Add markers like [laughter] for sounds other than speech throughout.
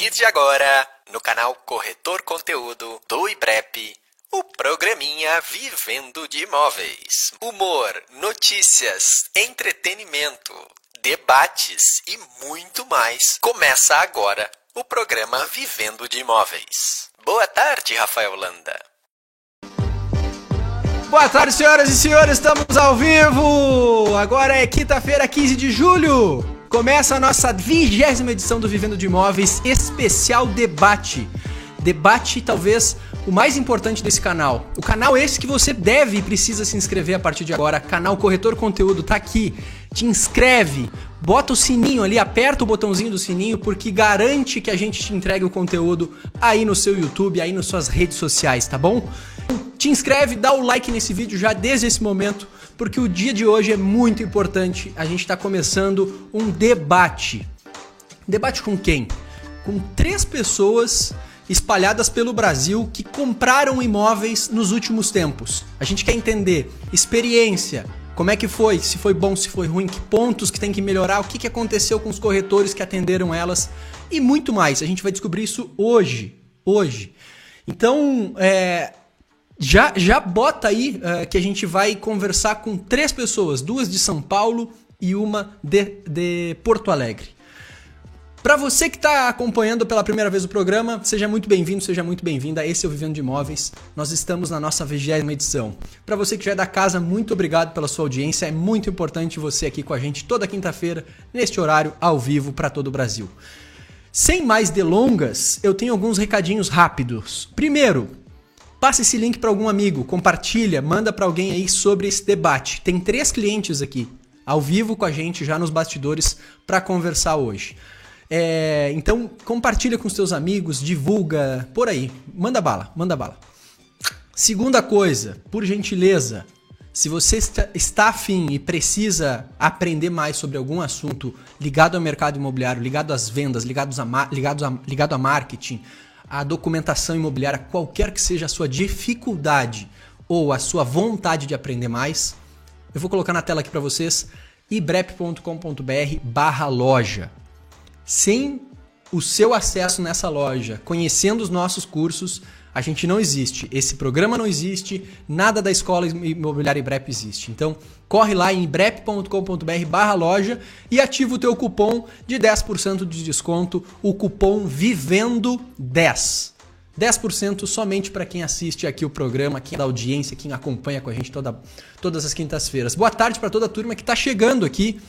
partir de agora, no canal Corretor Conteúdo do IBREP, o programinha Vivendo de Imóveis. Humor, notícias, entretenimento, debates e muito mais. Começa agora o programa Vivendo de Imóveis. Boa tarde, Rafael Landa. Boa tarde, senhoras e senhores, estamos ao vivo! Agora é quinta-feira, 15 de julho. Começa a nossa vigésima edição do Vivendo de Imóveis, especial debate. Debate, talvez, o mais importante desse canal. O canal esse que você deve e precisa se inscrever a partir de agora. Canal Corretor Conteúdo tá aqui. Te inscreve, bota o sininho ali, aperta o botãozinho do sininho, porque garante que a gente te entregue o conteúdo aí no seu YouTube, aí nas suas redes sociais, tá bom? Te inscreve, dá o like nesse vídeo já desde esse momento, porque o dia de hoje é muito importante. A gente está começando um debate. Debate com quem? Com três pessoas espalhadas pelo Brasil que compraram imóveis nos últimos tempos. A gente quer entender experiência, como é que foi, se foi bom, se foi ruim, que pontos que tem que melhorar, o que, que aconteceu com os corretores que atenderam elas e muito mais. A gente vai descobrir isso hoje. Hoje. Então, é, já, já bota aí uh, que a gente vai conversar com três pessoas, duas de São Paulo e uma de, de Porto Alegre. Para você que está acompanhando pela primeira vez o programa, seja muito bem-vindo, seja muito bem-vinda. Esse é o Vivendo de Imóveis. Nós estamos na nossa vigésima edição. Para você que já é da casa, muito obrigado pela sua audiência. É muito importante você aqui com a gente toda quinta-feira, neste horário, ao vivo, para todo o Brasil. Sem mais delongas, eu tenho alguns recadinhos rápidos. Primeiro, Passe esse link para algum amigo, compartilha, manda para alguém aí sobre esse debate. Tem três clientes aqui, ao vivo com a gente, já nos bastidores, para conversar hoje. É, então, compartilha com seus amigos, divulga, por aí. Manda bala, manda bala. Segunda coisa, por gentileza, se você está, afim e precisa aprender mais sobre algum assunto ligado ao mercado imobiliário, ligado às vendas, ligado a, ligado a, ligado a marketing, a documentação imobiliária, qualquer que seja a sua dificuldade ou a sua vontade de aprender mais, eu vou colocar na tela aqui para vocês ibrep.com.br barra loja. Sem o seu acesso nessa loja, conhecendo os nossos cursos, a gente não existe. Esse programa não existe, nada da escola imobiliária Ibrep existe. Então, corre lá em ibrep.com.br barra loja e ativa o teu cupom de 10% de desconto, o cupom VIVENDO10. 10% somente para quem assiste aqui o programa, quem é da audiência, quem acompanha com a gente toda, todas as quintas-feiras. Boa tarde para toda a turma que está chegando aqui.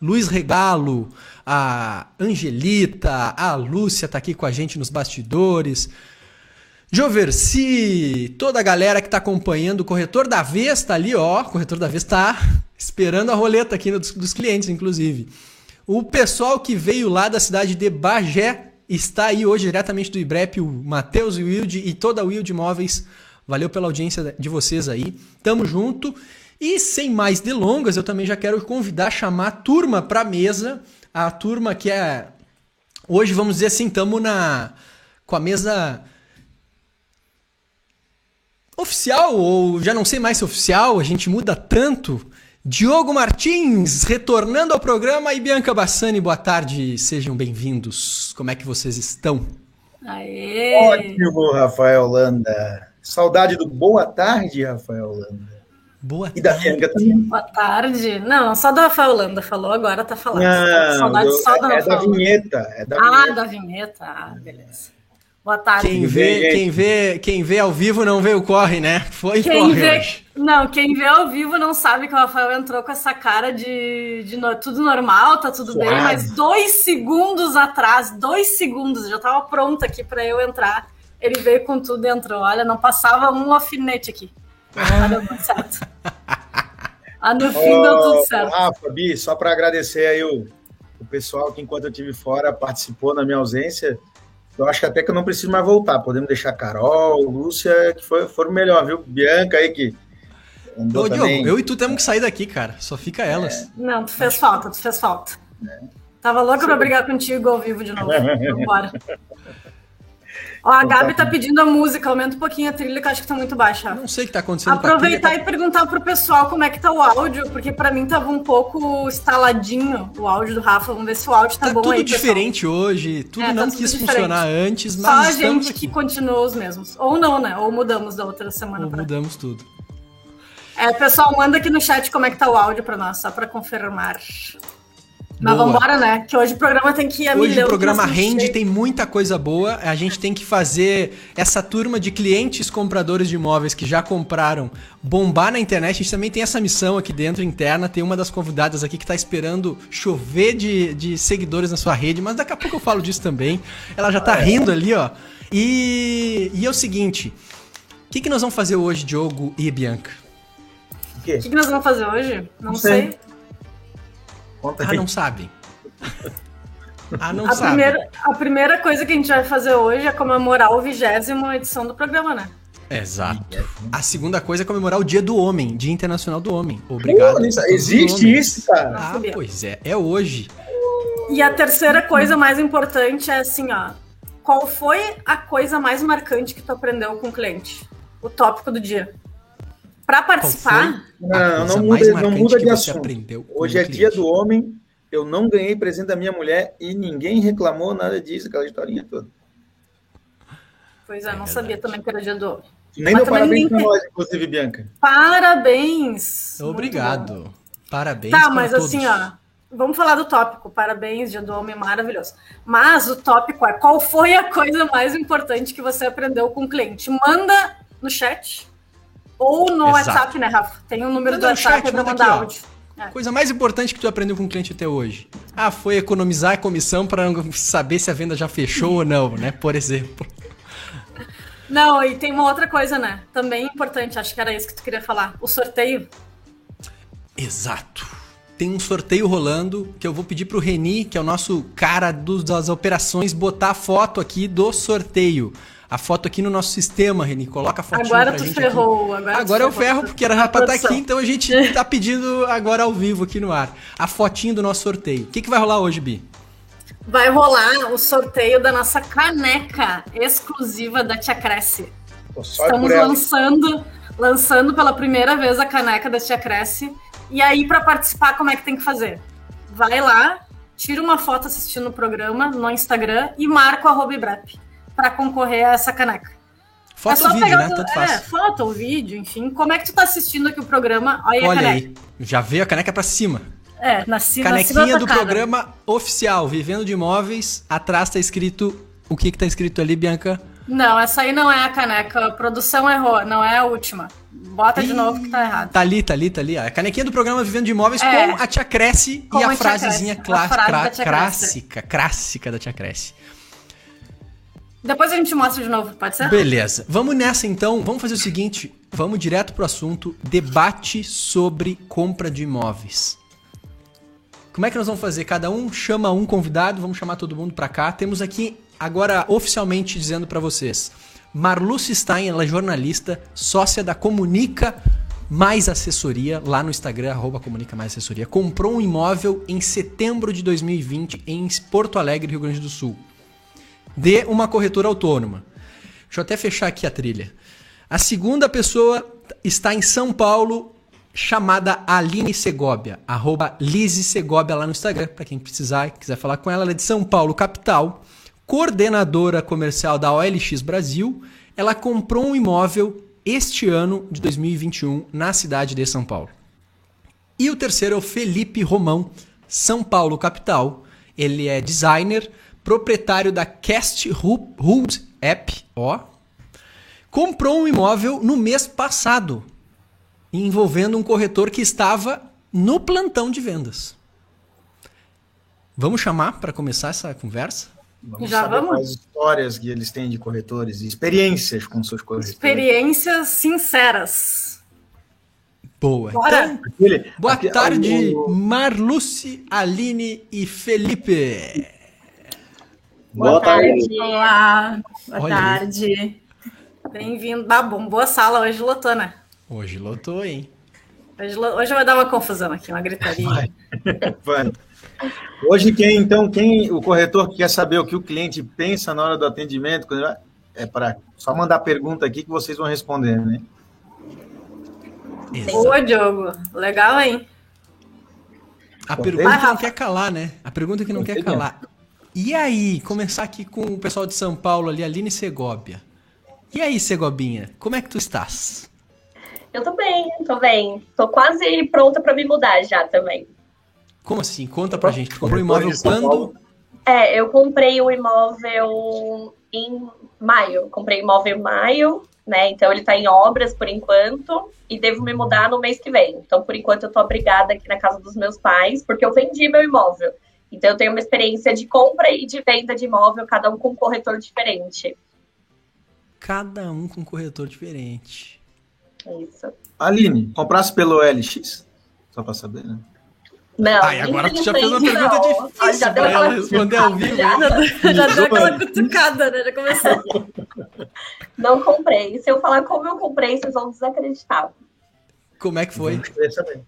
Luiz Regalo, a Angelita, a Lúcia está aqui com a gente nos bastidores. Joversi, toda a galera que está acompanhando, o corretor da vez tá ali, ó, o corretor da vez tá esperando a roleta aqui dos, dos clientes, inclusive. O pessoal que veio lá da cidade de Bagé está aí hoje diretamente do IBREP, o Matheus Wilde e toda a Wilde Móveis. Valeu pela audiência de vocês aí. Tamo junto. E sem mais delongas, eu também já quero convidar, chamar a turma para mesa. A turma que é. Hoje, vamos dizer assim, estamos na... com a mesa oficial, ou já não sei mais se oficial, a gente muda tanto. Diogo Martins, retornando ao programa, e Bianca Bassani, boa tarde, sejam bem-vindos. Como é que vocês estão? Aê! Ótimo, Rafael Landa. Saudade do boa tarde, Rafael Landa. Boa e da Bianca também. Boa tarde. Não, só da Rafael Landa falou, agora tá falando. Não, Saudade do, só da é, é da vinheta. É da ah, vinheta. da vinheta. Ah, beleza. Boa tarde. Quem vê, quem vê, quem vê ao vivo não vê o corre, né? [laughs] Foi quem corre vê, hoje. Não, quem vê ao vivo não sabe que o Rafael entrou com essa cara de, de no, tudo normal, tá tudo Suave. bem, mas dois segundos atrás, dois segundos, já tava pronto aqui para eu entrar. Ele veio com tudo e entrou. Olha, não passava um alfinete aqui. Ah, deu tudo certo. Ah, no fim oh, deu tudo certo. Rafa, Bi, só para agradecer aí o, o pessoal que enquanto eu estive fora participou na minha ausência. Eu acho que até que eu não preciso mais voltar. Podemos deixar Carol, Lúcia, que foi, foram melhor, viu? Bianca aí que. Ô, Diogo, eu e tu temos que sair daqui, cara. Só fica elas. É. Não, tu fez falta, tu fez falta. É. Tava louca pra brigar contigo ao vivo de novo. [laughs] Vambora. Ó, a Gabi tá pedindo a música, aumenta um pouquinho a trilha, que eu acho que tá muito baixa. Não sei o que tá acontecendo. Aproveitar trilha, tá... e perguntar pro pessoal como é que tá o áudio, porque para mim tava um pouco estaladinho o áudio do Rafa. Vamos ver se o áudio tá, tá bom tudo aí. Tudo diferente pessoal. hoje, tudo é, não tá quis funcionar antes, mas. Só a gente aqui. que continua os mesmos. Ou não, né? Ou mudamos da outra semana Ou pra Mudamos tudo. É, pessoal, manda aqui no chat como é que tá o áudio para nós, só para confirmar. Mas vamos embora, né? Que hoje o programa tem que ir a Hoje milhão, o programa rende, tem muita coisa boa. A gente tem que fazer essa turma de clientes compradores de imóveis que já compraram bombar na internet. A gente também tem essa missão aqui dentro, interna. Tem uma das convidadas aqui que está esperando chover de, de seguidores na sua rede, mas daqui a pouco eu falo disso também. Ela já está é. rindo ali, ó. E, e é o seguinte: o que, que nós vamos fazer hoje, Diogo e Bianca? O que, que, nós vamos fazer hoje? Não, Não sei. sei. Conta ah, não sabe. [laughs] ah, não a sabe. Primeira, a primeira coisa que a gente vai fazer hoje é comemorar o vigésimo edição do programa, né? Exato. A segunda coisa é comemorar o Dia do Homem, Dia Internacional do Homem. Obrigado. Pô, existe isso, cara? Ah, pois é. É hoje. E a terceira coisa mais importante é assim, ó. Qual foi a coisa mais marcante que tu aprendeu com o cliente? O tópico do dia. Para participar. Não, não muda, não muda de assunto. Hoje é dia do homem. Eu não ganhei presente da minha mulher e ninguém reclamou nada disso, aquela historinha toda. Pois é, não é sabia também que era dia do homem. Nem deu parabéns para nós, inclusive, Bianca. Parabéns! Obrigado. Parabéns. Tá, mas todos. assim, ó. Vamos falar do tópico. Parabéns, Dia do Homem, maravilhoso. Mas o tópico é qual foi a coisa mais importante que você aprendeu com o cliente? Manda no chat ou no Exato. WhatsApp, né, Rafa? Tem um número manda do WhatsApp para mandar aqui, áudio. É. Coisa mais importante que tu aprendeu com o cliente até hoje? Ah, foi economizar a comissão para saber se a venda já fechou ou não, né? Por exemplo. Não, e tem uma outra coisa, né? Também importante, acho que era isso que tu queria falar. O sorteio. Exato. Tem um sorteio rolando que eu vou pedir pro Reni, que é o nosso cara dos, das operações, botar a foto aqui do sorteio a foto aqui no nosso sistema, Reni. Coloca a foto Agora tu ferrou. Aqui. Agora, agora eu ferro, porque era pra estar tá aqui, então a gente [laughs] tá pedindo agora ao vivo aqui no ar. A fotinho do nosso sorteio. O que, que vai rolar hoje, Bi? Vai rolar o sorteio da nossa caneca exclusiva da Tia Cresce. Estamos lançando, lançando pela primeira vez a caneca da Tia Cresce. E aí, para participar, como é que tem que fazer? Vai lá, tira uma foto assistindo o programa no Instagram e marca o arroba para concorrer a essa caneca. Foto é ou vídeo, né? Tanto faz. É, foto ou vídeo, enfim. Como é que tu tá assistindo aqui o programa? Olha, Olha aí, já veio a caneca para cima. É, na cima Canequinha do programa oficial, Vivendo de Imóveis. Atrás tá escrito. O que que tá escrito ali, Bianca? Não, essa aí não é a caneca. A produção errou, não é a última. Bota Ih, de novo que tá errado. Tá ali, tá ali, tá ali. A canequinha do programa Vivendo de Imóveis é, com a Tia Cresce e a, a frasezinha clássica, clássica, clássica da Tia Cresce. Depois a gente mostra de novo, pode ser? Beleza. Vamos nessa então. Vamos fazer o seguinte: vamos direto pro assunto: debate sobre compra de imóveis. Como é que nós vamos fazer? Cada um chama um convidado, vamos chamar todo mundo para cá. Temos aqui agora oficialmente dizendo para vocês. Marluce Stein, ela é jornalista, sócia da Comunica Mais Assessoria, lá no Instagram, arroba Comunica Mais Assessoria. Comprou um imóvel em setembro de 2020 em Porto Alegre, Rio Grande do Sul de uma corretora autônoma. Deixa eu até fechar aqui a trilha. A segunda pessoa está em São Paulo, chamada Aline Segovia, arroba Lise Segovia lá no Instagram, para quem precisar, quiser falar com ela. Ela é de São Paulo, capital, coordenadora comercial da OLX Brasil. Ela comprou um imóvel este ano de 2021 na cidade de São Paulo. E o terceiro é o Felipe Romão, São Paulo, capital. Ele é designer, proprietário da Cast Hood App, ó, comprou um imóvel no mês passado, envolvendo um corretor que estava no plantão de vendas. Vamos chamar para começar essa conversa? Vamos Já saber vamos? as histórias que eles têm de corretores, experiências com seus corretores. Experiências sinceras. Boa. Bora. Então, aquele, boa aquele, tarde, o... Marluce, Aline e Felipe. Boa, boa tarde. tarde. Olá, boa Olha tarde. Bem-vindo. Ah, bom, boa sala. Hoje lotou, né? Hoje lotou, hein? Hoje, hoje vai dar uma confusão aqui, uma gritaria. Vai. vai. Hoje, quem, então, quem o corretor que quer saber o que o cliente pensa na hora do atendimento, é para só mandar pergunta aqui que vocês vão responder, né? Boa, Diogo. Legal, hein? A pergunta que não quer calar, né? A pergunta que não quer calar. E aí, começar aqui com o pessoal de São Paulo ali, Aline Segóbia. E aí, Segobinha, como é que tu estás? Eu tô bem, tô bem. Tô quase pronta para me mudar já também. Como assim? Conta pra gente. Tu comprou imóvel quando? É, eu comprei o imóvel em maio. Comprei o imóvel em maio, né? Então ele tá em obras por enquanto e devo me mudar no mês que vem. Então, por enquanto, eu tô obrigada aqui na casa dos meus pais, porque eu vendi meu imóvel. Então, eu tenho uma experiência de compra e de venda de imóvel, cada um com um corretor diferente. Cada um com um corretor diferente. Isso. Aline, comprasse pelo LX? Só para saber, né? Não. Ai, agora tu já fez uma pergunta não. difícil já deu pra ela responder ao vivo. Já, [laughs] Já deu aquela [laughs] cutucada, né? Já começou. não comprei. Se eu falar como eu comprei, vocês vão desacreditar. Como é que foi? Queria saber.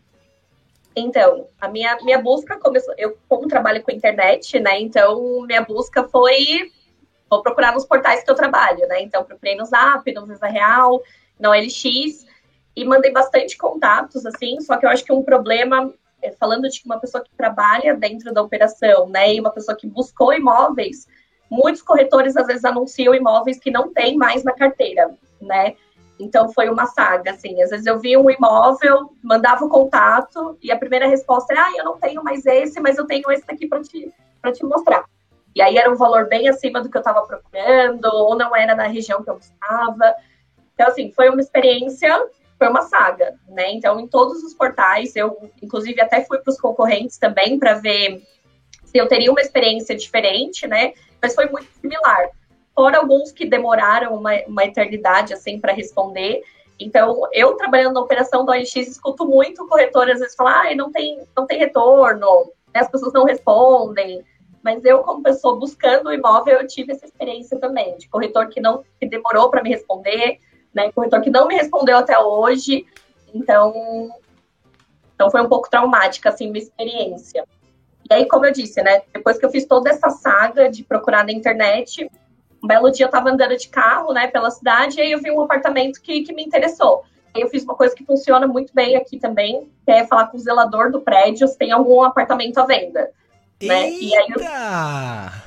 Então, a minha, minha busca começou. Eu, como trabalho com internet, né? Então, minha busca foi. Vou procurar nos portais que eu trabalho, né? Então, procurei no Zap, no Visa Real, no LX, e mandei bastante contatos, assim. Só que eu acho que um problema, é, falando de uma pessoa que trabalha dentro da operação, né? E uma pessoa que buscou imóveis, muitos corretores às vezes anunciam imóveis que não tem mais na carteira, né? Então foi uma saga, assim. Às vezes eu via um imóvel, mandava o contato e a primeira resposta era: ah, eu não tenho mais esse, mas eu tenho esse aqui para te, te mostrar. E aí era um valor bem acima do que eu estava procurando, ou não era na região que eu buscava. Então, assim, foi uma experiência, foi uma saga, né? Então, em todos os portais, eu, inclusive, até fui para os concorrentes também para ver se eu teria uma experiência diferente, né? Mas foi muito similar fora alguns que demoraram uma, uma eternidade assim para responder. Então, eu trabalhando na operação do OLX, escuto muito corretor às vezes falar, ah, não tem, não tem retorno, né, as pessoas não respondem. Mas eu, como pessoa buscando o imóvel, eu tive essa experiência também, de corretor que não que demorou para me responder, né, corretor que não me respondeu até hoje. Então, então foi um pouco traumática assim minha experiência. E aí, como eu disse, né, depois que eu fiz toda essa saga de procurar na internet, um belo dia eu tava andando de carro, né, pela cidade, e aí eu vi um apartamento que, que me interessou. Aí eu fiz uma coisa que funciona muito bem aqui também, que é falar com o zelador do prédio se tem algum apartamento à venda. Né? E aí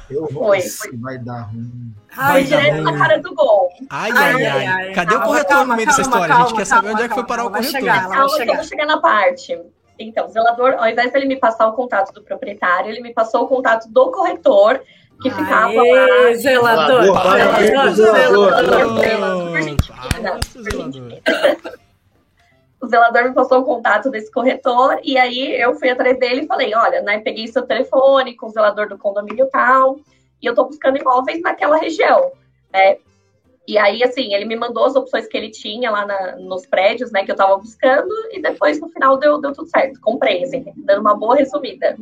eu... eu vou Foi, foi. vai dar ruim. Ai, direto na cara do gol. Ai, ai, ai. ai. Cadê calma, o corretor calma, no meio calma, dessa história? a gente quer saber onde é que foi parar o corretor. Chegar, calma, que eu vou chegar na parte. Então, o zelador, ao invés dele me passar o contato do proprietário, ele me passou o contato do corretor que ficava Aê, lá. Zelador! Zelador! Zelador! O zelador me passou o contato desse corretor e aí eu fui atrás dele e falei, olha, né, peguei seu telefone com o zelador do condomínio tal e eu tô buscando imóveis naquela região, né? E aí, assim, ele me mandou as opções que ele tinha lá na, nos prédios, né, que eu tava buscando e depois, no final, deu, deu tudo certo. Comprei, assim, dando uma boa resumida.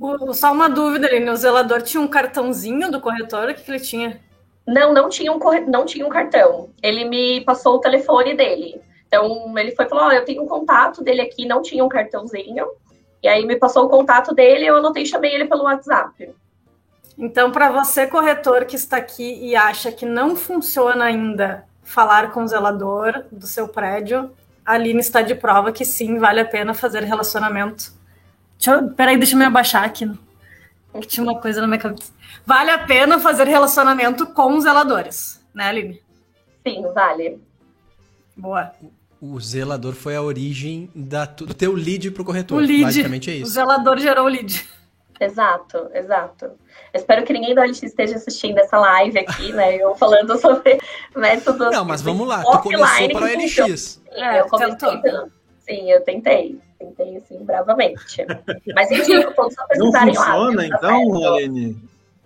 O, só uma dúvida ali, o zelador tinha um cartãozinho do corretor? O que, que ele tinha? Não, não tinha, um corre... não tinha um cartão. Ele me passou o telefone dele. Então, ele foi e falou: Ó, oh, eu tenho um contato dele aqui, não tinha um cartãozinho. E aí me passou o contato dele, eu anotei e chamei ele pelo WhatsApp. Então, para você, corretor que está aqui e acha que não funciona ainda falar com o zelador do seu prédio, a Aline está de prova que sim, vale a pena fazer relacionamento. Deixa eu, peraí, deixa eu me abaixar aqui. Que tinha uma coisa na minha cabeça. Vale a pena fazer relacionamento com os zeladores, né, Aline? Sim, vale. Boa. O zelador foi a origem da, do teu lead pro corretor. O lead. Basicamente é isso. O zelador gerou o lead. Exato, exato. Espero que ninguém da OLX esteja assistindo essa live aqui, né? Eu falando sobre métodos. Não, mas vamos lá. Tu começou para o LX. É, eu comecei pelo... Sim, eu tentei. Tentei, assim, bravamente. Mas indico todos a precisarem lá. Não funciona, então, Helene?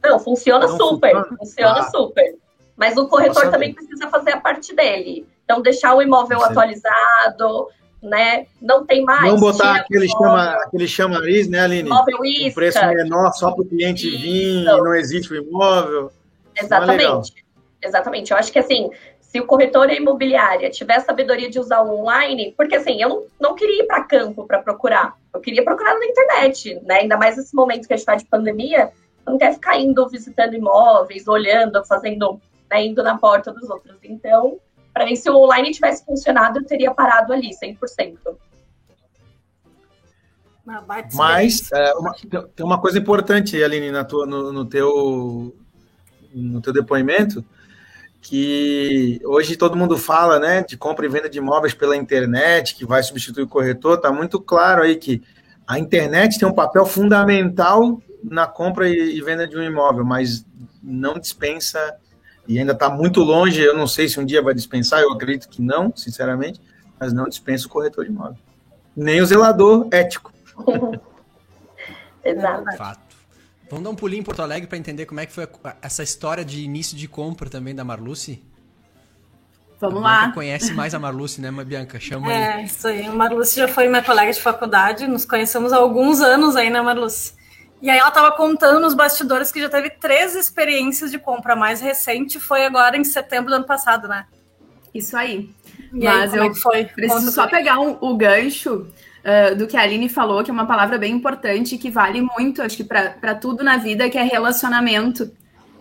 Não, funciona não super. Funciona, funciona ah. super. Mas o corretor também precisa fazer a parte dele. Então, deixar o imóvel Sim. atualizado, né? Não tem mais. Não botar aquele, chama, aquele chamariz, né, Aline? Imóvel isca. Um preço menor só para o cliente Isso. vir, não existe o imóvel. É Exatamente. É Exatamente. Eu acho que assim, se o corretor e a imobiliária tiver sabedoria de usar o online, porque assim, eu não, não queria ir para campo para procurar, eu queria procurar na internet, né? Ainda mais nesse momento que a gente está de pandemia, eu não quer ficar indo visitando imóveis, olhando, fazendo né, indo na porta dos outros. Então, para mim, se o online tivesse funcionado, eu teria parado ali, 100%. Mas é, uma, tem uma coisa importante, Aline, na tua, no, no, teu, no teu depoimento, que hoje todo mundo fala né, de compra e venda de imóveis pela internet, que vai substituir o corretor, está muito claro aí que a internet tem um papel fundamental na compra e venda de um imóvel, mas não dispensa e ainda está muito longe. Eu não sei se um dia vai dispensar, eu acredito que não, sinceramente, mas não dispensa o corretor de imóvel, nem o zelador ético. [laughs] Exato. Fato. Vamos dar um pulinho em Porto Alegre para entender como é que foi essa história de início de compra também da Marluce? Vamos lá. conhece mais a Marluce, né, Bianca? Chama É, aí. isso aí. A Marluce já foi minha colega de faculdade, nos conhecemos há alguns anos aí, né, Marluce? E aí ela estava contando nos bastidores que já teve três experiências de compra. A mais recente foi agora em setembro do ano passado, né? Isso aí. E Mas aí, eu é foi? preciso Conta só pegar um, o gancho uh, do que a Aline falou, que é uma palavra bem importante, que vale muito, acho que para tudo na vida, que é relacionamento.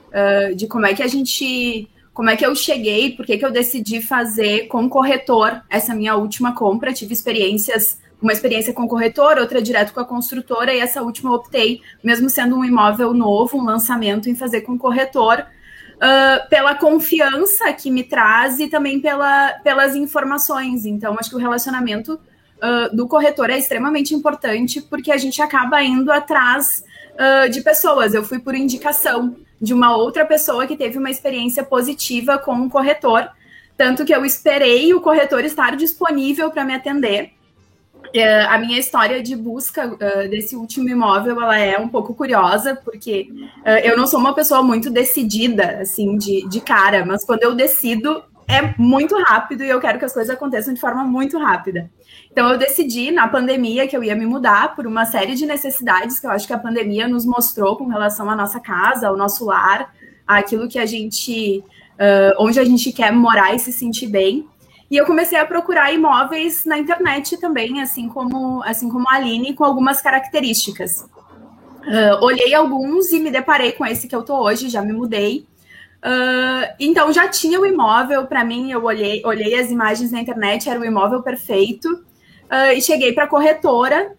Uh, de como é que a gente. Como é que eu cheguei, por que, que eu decidi fazer com corretor essa minha última compra. Tive experiências uma experiência com corretor, outra direto com a construtora, e essa última eu optei, mesmo sendo um imóvel novo, um lançamento, em fazer com corretor, uh, pela confiança que me traz e também pela, pelas informações. Então, acho que o relacionamento uh, do corretor é extremamente importante, porque a gente acaba indo atrás uh, de pessoas. Eu fui por indicação de uma outra pessoa que teve uma experiência positiva com o corretor, tanto que eu esperei o corretor estar disponível para me atender é, a minha história de busca uh, desse último imóvel ela é um pouco curiosa porque uh, eu não sou uma pessoa muito decidida assim de, de cara mas quando eu decido é muito rápido e eu quero que as coisas aconteçam de forma muito rápida então eu decidi na pandemia que eu ia me mudar por uma série de necessidades que eu acho que a pandemia nos mostrou com relação à nossa casa ao nosso lar aquilo que a gente uh, onde a gente quer morar e se sentir bem e eu comecei a procurar imóveis na internet também, assim como, assim como a Aline, com algumas características. Uh, olhei alguns e me deparei com esse que eu tô hoje, já me mudei. Uh, então já tinha o imóvel, para mim, eu olhei, olhei as imagens na internet, era o imóvel perfeito. Uh, e cheguei para a corretora,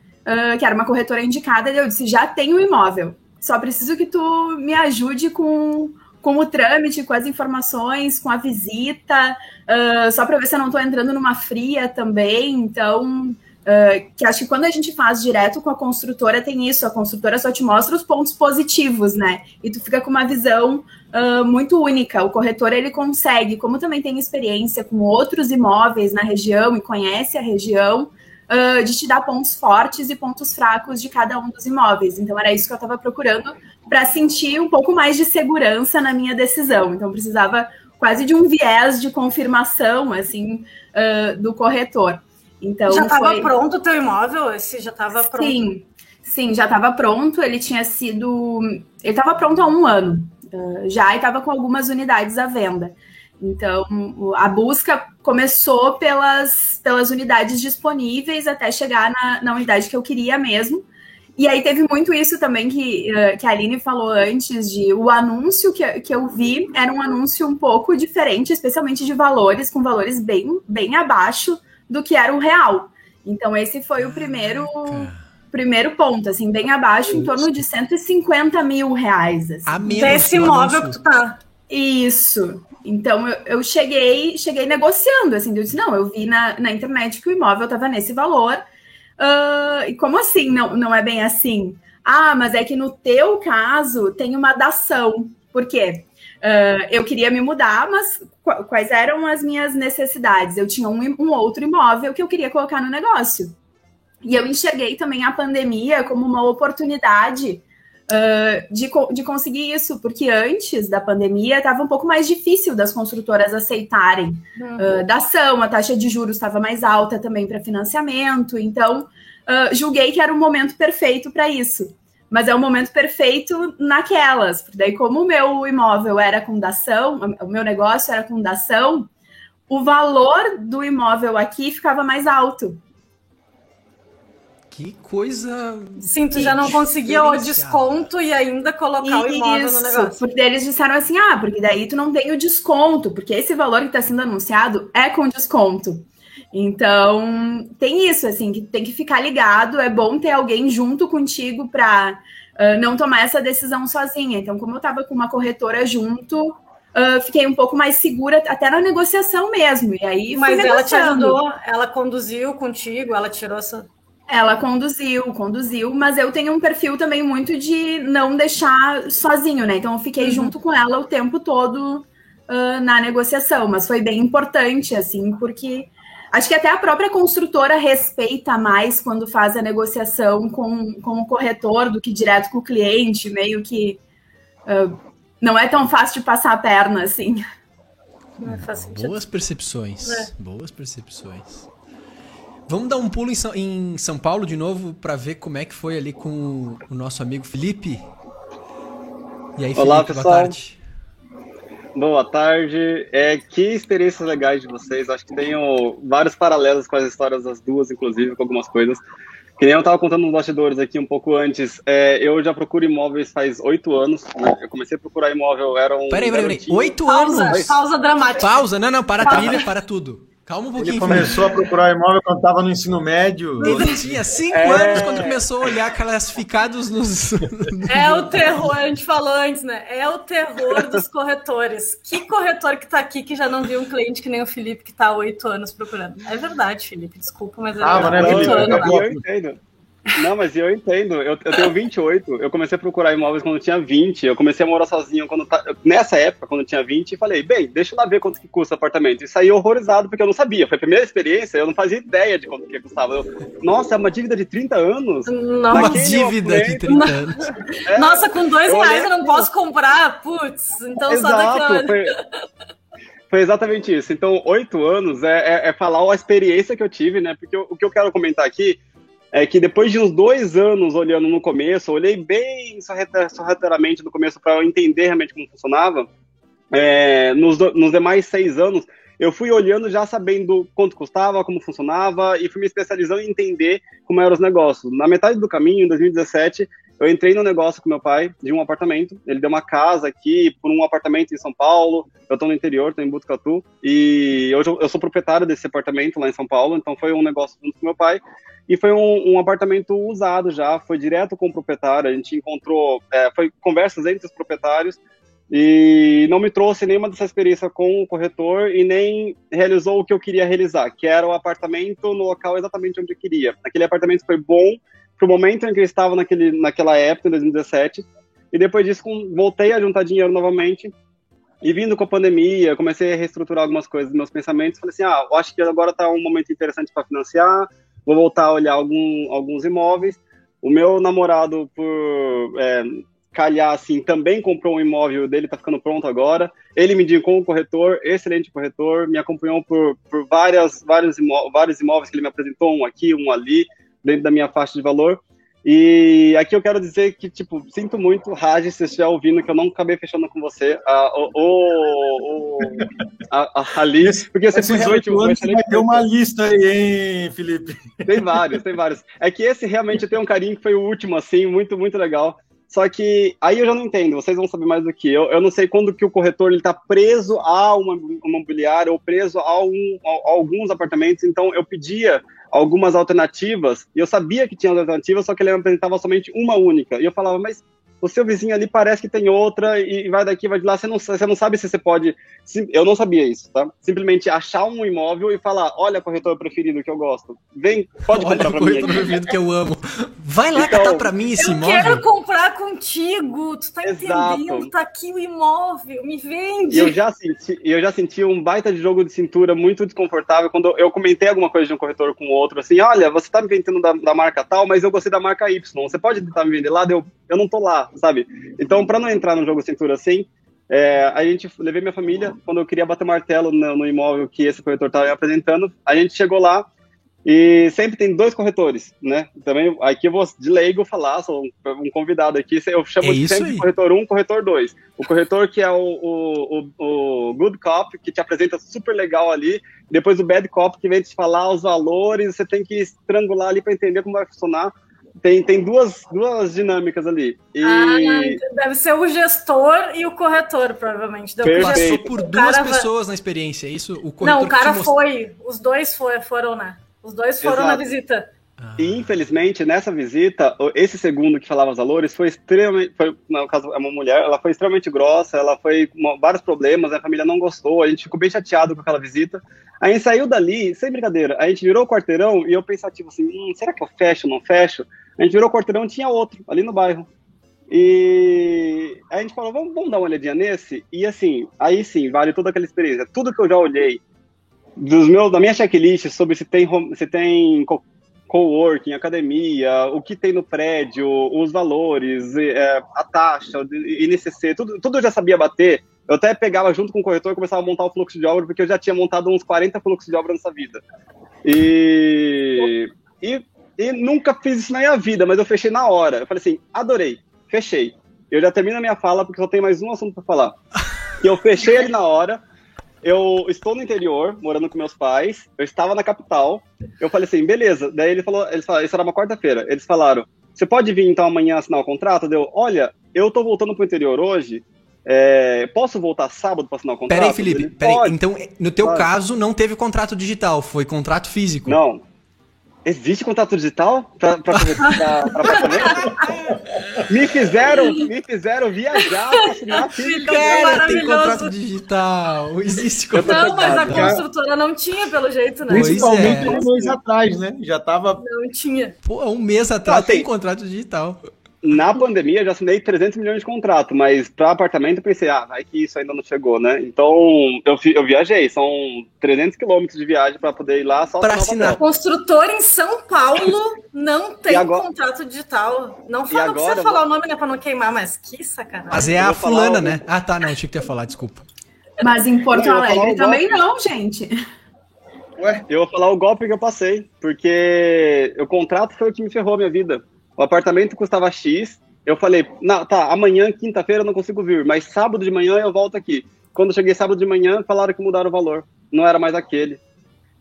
que era uma corretora indicada, e eu disse: já tenho o imóvel, só preciso que tu me ajude com com o trâmite, com as informações, com a visita, uh, só para ver se eu não estou entrando numa fria também. Então, uh, que acho que quando a gente faz direto com a construtora, tem isso, a construtora só te mostra os pontos positivos, né? E tu fica com uma visão uh, muito única. O corretor ele consegue, como também tem experiência com outros imóveis na região e conhece a região, uh, de te dar pontos fortes e pontos fracos de cada um dos imóveis. Então, era isso que eu estava procurando para sentir um pouco mais de segurança na minha decisão. Então, precisava quase de um viés de confirmação, assim, uh, do corretor. Então, já estava foi... pronto o teu imóvel? Esse já estava pronto? Sim, sim, já estava pronto. Ele tinha sido... Ele estava pronto há um ano. Uh, já estava com algumas unidades à venda. Então, a busca começou pelas, pelas unidades disponíveis até chegar na, na unidade que eu queria mesmo. E aí teve muito isso também que, eh, que a Aline falou antes, de o anúncio que, que eu vi era um anúncio um pouco diferente, especialmente de valores, com valores bem, bem abaixo do que era o real. Então, esse foi o primeiro, primeiro ponto, assim, bem abaixo, em torno de 150 mil reais. Assim. A menos Desse imóvel que tu tá. Isso. Então eu, eu, cheguei, cheguei negociando, assim, eu disse, não, eu vi na, na internet que o imóvel estava nesse valor. Uh, e como assim? Não, não é bem assim. Ah, mas é que no teu caso tem uma dação. Por quê? Uh, eu queria me mudar, mas quais eram as minhas necessidades? Eu tinha um, um outro imóvel que eu queria colocar no negócio. E eu enxerguei também a pandemia como uma oportunidade uh, de, de conseguir isso, porque antes da pandemia estava um pouco mais difícil das construtoras aceitarem uhum. uh, da ação, a taxa de juros estava mais alta também para financiamento, então uh, julguei que era o momento perfeito para isso. Mas é o momento perfeito naquelas, porque daí, como o meu imóvel era com dação, o meu negócio era com dação, o valor do imóvel aqui ficava mais alto. Que coisa. Sim, tu já não conseguia o desconto e ainda colocar o imóvel Isso, no negócio. Porque eles disseram assim: ah, porque daí tu não tem o desconto, porque esse valor que está sendo anunciado é com desconto. Então, tem isso, assim, que tem que ficar ligado. É bom ter alguém junto contigo para uh, não tomar essa decisão sozinha. Então, como eu estava com uma corretora junto, uh, fiquei um pouco mais segura, até na negociação mesmo. E aí, Mas ela te ajudou, ela conduziu contigo, ela tirou essa. Ela conduziu, conduziu, mas eu tenho um perfil também muito de não deixar sozinho, né? Então eu fiquei Uhum. junto com ela o tempo todo ah, na negociação, mas foi bem importante, assim, porque acho que até a própria construtora respeita mais quando faz a negociação com, com o corretor do que direto com o cliente, meio que ah, não é tão fácil de passar a perna, assim. Não. Boas percepções. É. Boas percepções. Vamos dar um pulo em São, em São Paulo de novo para ver como é que foi ali com o nosso amigo Felipe. E aí, Felipe, Olá, boa pessoal. tarde. Boa tarde. É, que experiências legais de vocês. Acho que tenho vários paralelos com as histórias das duas, inclusive, com algumas coisas. Que nem eu estava contando nos bastidores aqui um pouco antes. é, eu já procuro imóveis faz oito anos. né? Eu comecei a procurar imóvel, era um. Peraí, peraí, peraí. Oito Pausa, anos. pausa dramática. Pausa, não, não, para a trilha, para tudo. Calma um Ele pouquinho. começou a procurar imóvel quando estava no ensino médio. Ele tinha cinco É. anos quando começou a olhar classificados nos. [laughs] É o terror, a gente falou antes, né? É o terror dos corretores. Que corretor que tá aqui que já não viu um cliente que nem o Felipe que tá há oito anos procurando? É verdade, Felipe, desculpa, mas é Ah, verdade. mas não é Felipe, anos. eu entendo. Não, mas eu entendo. Eu, eu tenho 28. Eu comecei a procurar imóveis quando eu tinha 20. Eu comecei a morar sozinho quando ta- nessa época, quando eu tinha 20, e falei, bem, deixa eu lá ver quanto que custa o apartamento. E saí horrorizado porque eu não sabia. Foi a primeira experiência, eu não fazia ideia de quanto que custava. Eu, Nossa, é uma dívida de 30 anos? Uma Nossa, Naquele dívida de momento- 30 anos. É, Nossa, com dois eu reais olhei eu não aquilo. posso comprar. Putz, então só daqui a Exato, foi, foi exatamente isso. Então, oito anos é, é- é falar a experiência que eu tive, né? Porque o, o que eu quero comentar aqui é que depois de uns dois anos olhando no começo, olhei bem sorrateiramente no começo para entender realmente como funcionava. É, nos, nos demais seis anos, eu fui olhando já sabendo quanto custava, como funcionava e fui me especializando em entender como eram os negócios. Na metade do caminho, em 2017, eu entrei no negócio com meu pai de um apartamento. Ele deu uma casa aqui por um apartamento em São Paulo. Eu estou no interior, estou em Botucatu. E hoje eu, eu sou proprietário desse apartamento lá em São Paulo. Então foi um negócio junto com meu pai. E foi um, um apartamento usado já. Foi direto com o proprietário. A gente encontrou, é, foi conversas entre os proprietários. E não me trouxe nenhuma dessa experiência com o corretor e nem realizou o que eu queria realizar, que era o apartamento no local exatamente onde eu queria. Aquele apartamento foi bom pro momento em que eu estava naquele, naquela época, em 2017. E depois disso, com- voltei a juntar dinheiro novamente. E vindo com a pandemia, comecei a reestruturar algumas coisas meus pensamentos. Falei assim: ah, eu acho que agora está um momento interessante para financiar. Vou voltar a olhar algum, alguns imóveis. O meu namorado, por é, calhar assim, também comprou um imóvel dele, está ficando pronto agora. Ele me indicou um corretor, excelente corretor, me acompanhou por, por várias, vários, imó vários imóveis que ele me apresentou, um aqui, um ali, dentro da minha faixa de valor. E aqui eu quero dizer que, tipo, sinto muito, Raj, se você estiver ouvindo, que eu não acabei fechando com você, a, o, o, o- a, a porque você Esses oito anos vai ter uma lista aí, hein, Felipe? tem vários, tem vários. É que esse realmente tem um carinho que foi o último, assim, muito, muito legal. Só que aí eu já não entendo, vocês vão saber mais do que eu. Eu não sei quando que o corretor ele tá preso a uma, uma imobiliária ou preso a, um, a, a alguns apartamentos. Então eu pedia algumas alternativas e eu sabia que tinha alternativas, só que ele me apresentava somente uma única. E eu falava, mas o seu vizinho ali parece que tem outra e vai daqui, vai de lá. Você não, você não sabe se você pode. sim- Eu não sabia isso, tá? Simplesmente achar um imóvel e falar: olha, corretor preferido que eu gosto. Vem, pode Olha comprar o pra mim. corretor aqui." preferido que eu amo. Vai lá Então, catar pra mim esse Eu imóvel. quero comprar contigo, tu tá Exato. entendendo? Tá aqui o imóvel, me E vende. eu já senti, e eu já senti um baita de jogo de cintura muito desconfortável quando eu comentei alguma coisa de um corretor com o outro, assim, olha, você tá me vendendo da, da marca tal, mas eu gostei da marca Y. Você pode tentar me vender lá? Eu, eu não tô lá, sabe? Então, para não entrar no jogo cintura assim, é, a gente levei minha família quando eu queria bater martelo no, no imóvel que esse corretor estava apresentando. A gente chegou lá E sempre tem dois corretores, né? Também aqui eu vou de leigo falar, sou um, um convidado aqui, eu chamo É de sempre aí. corretor 1, corretor 2. O corretor que é o, o, o, o good cop, que te apresenta super legal ali, depois o bad cop que vem te falar os valores, você tem que estrangular ali para entender como vai funcionar. Tem, tem duas, duas dinâmicas ali. E Ah, deve ser o gestor e o corretor, provavelmente. Perfeito. Passou por duas cara pessoas na experiência, é isso? O corretor Não, o cara mostrou- foi. Os dois foi, foram, né? Os dois foram Exato. na visita. Ah. E infelizmente, nessa visita, esse segundo que falava os valores foi extremamente. Foi, no caso, é uma mulher, ela foi extremamente grossa, ela foi com vários problemas, a família não gostou, a gente ficou bem chateado com aquela visita. Aí a gente saiu dali, sem brincadeira, a gente virou o quarteirão e eu pensativo assim: hum, será que eu fecho ou não fecho? A gente virou o quarteirão e tinha outro, ali no bairro. E a gente falou: vamos, vamos dar uma olhadinha nesse? E assim, aí sim, vale toda aquela experiência. Tudo que eu já olhei dos meus, da minha checklist sobre se tem, se tem co- coworking, academia, o que tem no prédio, os valores, é, a taxa, INCC, tudo, tudo eu já sabia bater. Eu até pegava junto com o corretor e começava a montar o fluxo de obra, porque eu já tinha montado uns 40 fluxos de obra nessa vida. E, e, e nunca fiz isso na minha vida, mas eu fechei na hora. Eu falei assim, adorei, fechei. Eu já termino a minha fala, porque só tem mais um assunto para falar. E [laughs] eu fechei ele na hora, eu estou no interior, morando com meus pais, eu estava na capital, eu falei assim, beleza. Daí ele falou, eles falaram, isso era uma quarta-feira, eles falaram, você pode vir então amanhã assinar o contrato? Deu, olha, eu tô voltando pro interior hoje, é, posso voltar sábado para assinar o contrato? Peraí, Felipe, peraí. Então, no teu Pode. caso, não teve contrato digital, foi contrato físico. Não. Existe contrato digital para apartamento? me fizeram, me fizeram viajar para assinar. Cara, tem maravilhoso. contrato digital. Existe contrato Não, mas a construtora não tinha, pelo jeito, né? Principalmente é. um mês atrás, né? Já tava. Não tinha. Pô, um mês atrás Ah, tem. tem contrato digital. Na pandemia, eu já assinei 300 milhões de contrato, mas para apartamento eu pensei, ah, vai que isso ainda não chegou, né? Então, eu, eu viajei, são 300 quilômetros de viagem para poder ir lá só Pra assinar papel. Construtor em São Paulo não tem agora- contrato digital. Não, fala, não agora precisa eu falar o nome, né, pra não queimar, mas que sacanagem. Mas é a falar fulana, o- né? Ah, tá, não, tinha que ter falado, desculpa. Mas em Porto falar Alegre também golpe. não, gente. Ué, Eu vou falar o golpe que eu passei, porque o contrato foi o que me ferrou a minha vida. O apartamento custava X, eu falei, tá, amanhã, quinta-feira, eu não consigo vir, mas sábado de manhã eu volto aqui. Quando cheguei sábado de manhã, falaram que mudaram o valor, não era mais aquele.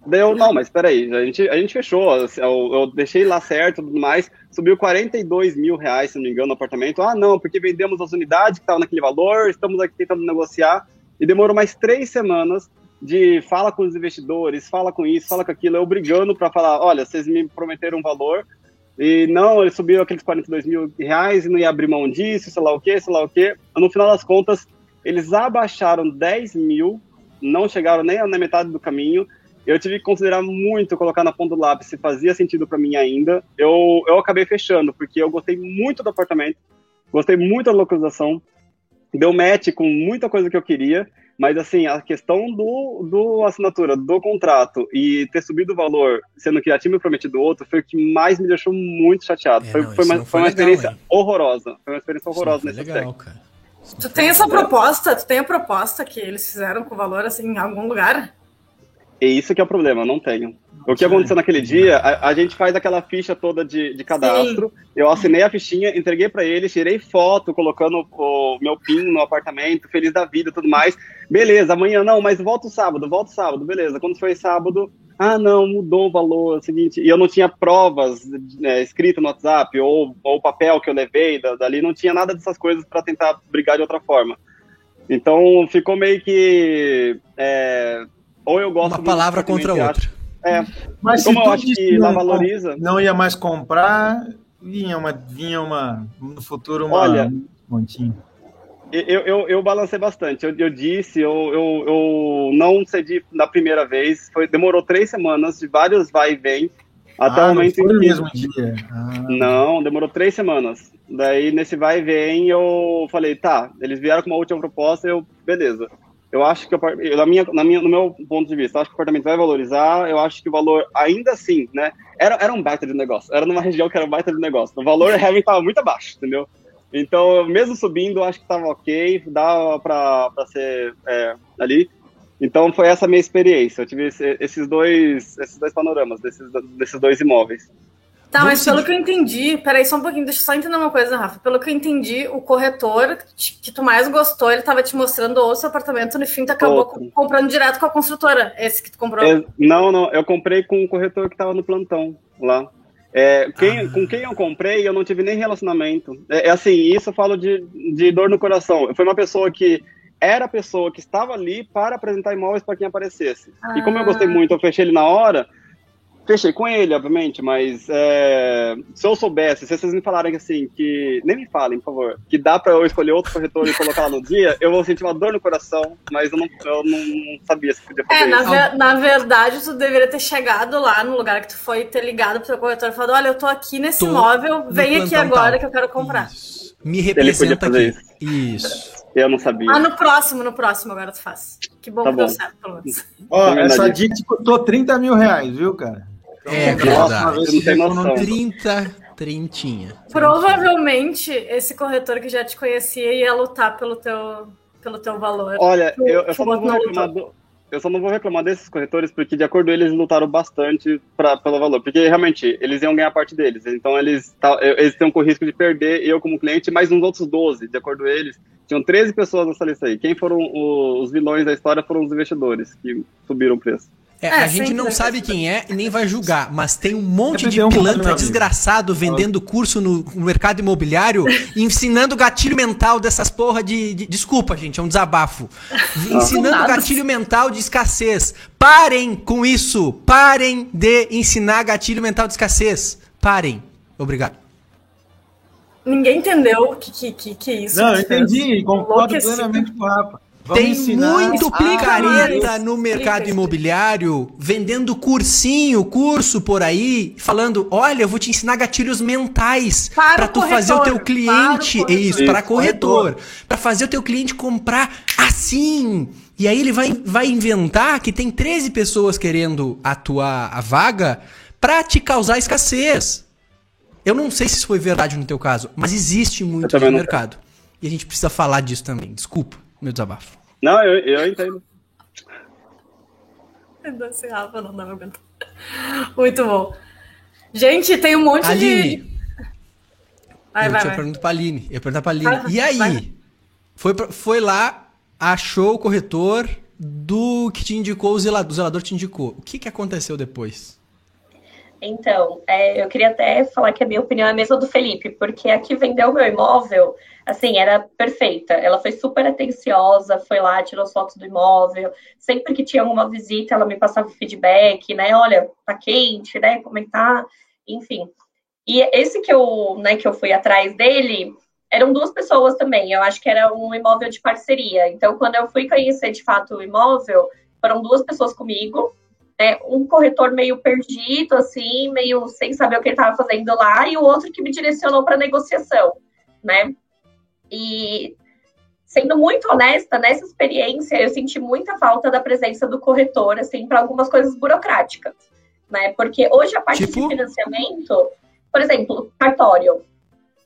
Daí eu, não, mas peraí, a gente, a gente fechou, eu, eu deixei lá certo e tudo mais, subiu 42 mil reais, se não me engano, no apartamento. Ah, não, porque vendemos as unidades que estavam naquele valor, estamos aqui tentando negociar, e demorou mais três semanas de fala com os investidores, fala com isso, fala com aquilo, eu brigando para falar, olha, vocês me prometeram um valor, e não, ele subiu aqueles 42 mil reais e não ia abrir mão disso, sei lá o que, sei lá o que. No final das contas, eles abaixaram 10 mil, não chegaram nem na metade do caminho. Eu tive que considerar muito, colocar na ponta do lápis se fazia sentido para mim ainda. Eu, eu acabei fechando, porque eu gostei muito do apartamento, gostei muito da localização, deu match com muita coisa que eu queria, mas assim, a questão do, do assinatura, do contrato e ter subido o valor, sendo que já tinha me prometido outro, foi o que mais me deixou muito chateado. É, foi, não, foi, isso uma, foi foi uma legal, experiência hein? horrorosa. Foi uma experiência horrorosa nesse legal, aspecto. cara. Tu tem essa proposta? Tu tem a proposta que eles fizeram com valor assim em algum lugar? E isso que é o problema, eu não tenho. O que aconteceu naquele dia, a, a gente faz aquela ficha toda de, de cadastro. Eu assinei a fichinha, entreguei para eles, tirei foto, colocando o meu PIN no apartamento, feliz da vida e tudo mais. Beleza, amanhã não, mas volta o sábado, volta o sábado, beleza. Quando foi sábado, ah, não, mudou o valor, é o seguinte. E eu não tinha provas né, escritas no WhatsApp ou, ou o papel que eu levei da- dali, não tinha nada dessas coisas para tentar brigar de outra forma. Então ficou meio que. é, ou eu gosto Uma palavra contra a e acho- outra. É, mas como se eu acho que lá não- valoriza. Não ia mais comprar, vinha uma, vinha uma no futuro uma Olha, um montinho. Eu, eu, eu balancei bastante. Eu, eu disse, eu, eu, eu não cedi na primeira vez. Foi, demorou três semanas de vários vai e vem. Até ah, o momento não foi no mesmo dia. Ah, Não, demorou três semanas. Daí, nesse vai e vem, eu falei, tá, eles vieram com uma última proposta, eu, beleza. Eu acho que, eu, na minha, na minha, no meu ponto de vista, eu acho que o apartamento vai valorizar, eu acho que o valor, ainda assim, né, era, era um baita de negócio, era numa [laughs] região que era um baita de negócio. O valor realmente estava muito abaixo, entendeu? Então, mesmo subindo, acho que estava ok, dava pra ser é, ali. Então foi essa a minha experiência. Eu tive esse, esses dois, esses dois panoramas desses, desses dois imóveis. Tá, mas pelo que eu entendi, peraí só um pouquinho, deixa eu só entender uma coisa, Rafa. Pelo que eu entendi, o corretor que tu mais gostou, ele tava te mostrando outro apartamento, no fim tu acabou outro. comprando direto com a construtora, esse que tu comprou. É, não, não, eu comprei com o corretor que tava no plantão lá. É, quem, ah. Com quem eu comprei, eu não tive nem relacionamento. É, é, assim, isso eu falo de, de dor no coração. Foi uma pessoa que era a pessoa que estava ali para apresentar imóveis para quem aparecesse. Ah. E como eu gostei muito, eu fechei ele na hora, Fechei com ele, obviamente, mas é, se eu soubesse, se vocês me falarem assim, que. Nem me falem, por favor, que dá pra eu escolher outro corretor e colocar lá no dia, eu vou sentir uma dor no coração, mas eu não, eu não sabia se podia fazer é, na, ver, na, verdade, tu deveria ter chegado lá no lugar que tu foi, ter ligado pro teu corretor e falado: olha, eu tô aqui nesse tô imóvel, vem aqui agora tal. que eu quero comprar. Isso. Me representa aqui. Isso. isso. Eu não sabia. Ah, no próximo, no próximo agro tu faz. Que bom tá que bom. deu certo, pelo menos. Ó, essa dica custou 30 mil reais, viu, cara? É verdade. Não tem noção. 30, trintinha. Provavelmente esse corretor que já te conhecia ia lutar pelo teu, pelo teu valor. Olha, tu, eu, eu, só não vou reclamar do, eu só não vou reclamar desses corretores porque, de acordo com eles, lutaram bastante pra, pelo valor. Porque, realmente, eles iam ganhar parte deles. Então, eles, tá, eles têm com risco de perder eu como cliente, mais uns outros 12. De acordo com eles, tinham 13 pessoas nessa lista aí. Quem foram os vilões da história foram os investidores que subiram o preço. É, é, a gente não sabe quem é e nem vai julgar, mas tem um monte de pilantra desgraçado vendendo curso no, mercado imobiliário, [laughs] ensinando gatilho mental dessas porra de, de Desculpa, gente, é um desabafo. [laughs] ensinando gatilho mental de escassez. Parem com isso! Parem de ensinar gatilho mental de escassez. Parem. Obrigado. Ninguém entendeu o que, que, que, que é isso. Não, eu entendi, concordo plenamente com o Rafa. Tem muito picareta no mercado imobiliário vendendo cursinho, curso por aí, falando: olha, eu vou te ensinar gatilhos mentais para tu corretor, fazer o teu cliente. Para o isso, para corretor. Para fazer o teu cliente comprar assim. E aí ele vai, vai inventar que tem 13 pessoas querendo atuar a vaga para te causar escassez. Eu não sei se isso foi verdade no teu caso, mas existe muito no mercado. E a gente precisa falar disso também. Desculpa meu desabafo. Não, eu, eu entendo. Esse Rafa não dá pra aguentar. Muito bom. Gente, tem um monte Aline. de. Vai, eu vai, vai. pergunta pra Aline. Eu ia perguntar pra Aline. Vai, e aí? Foi, foi lá, achou o corretor do que te indicou, o zelador, o zelador te indicou. O que, que aconteceu depois? Então, é, eu queria até falar que a minha opinião é a mesma do Felipe, porque a que vendeu meu imóvel, assim, era perfeita. Ela foi super atenciosa, foi lá, tirou fotos do imóvel. Sempre que tinha alguma visita, ela me passava feedback, né? Olha, tá quente, né? Como é tá? Enfim. E esse que eu, né, que eu fui atrás dele, eram duas pessoas também. Eu acho que era um imóvel de parceria. Então, quando eu fui conhecer de fato o imóvel, foram duas pessoas comigo é, um corretor meio perdido, assim, meio sem saber o que ele estava fazendo lá, e o outro que me direcionou para negociação, né? E sendo muito honesta, nessa experiência, eu senti muita falta da presença do corretor, assim, para algumas coisas burocráticas, né? Porque hoje a parte tipo? de financiamento, por exemplo, cartório,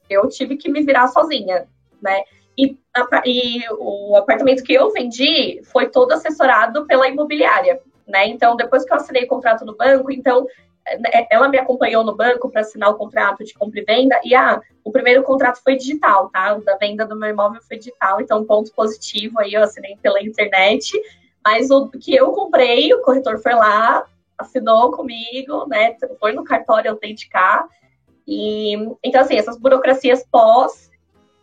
eu tive que me virar sozinha, né? E, a, e o apartamento que eu vendi foi todo assessorado pela imobiliária né? Então, depois que eu assinei o contrato no banco, então é, ela me acompanhou no banco para assinar o contrato de compra e venda, e ah, o primeiro contrato foi digital, tá? O da venda do meu imóvel foi digital, então ponto positivo aí, eu assinei pela internet, mas o que eu comprei, o corretor foi lá, assinou comigo, né? Foi no cartório autenticar. E então, assim, essas burocracias pós,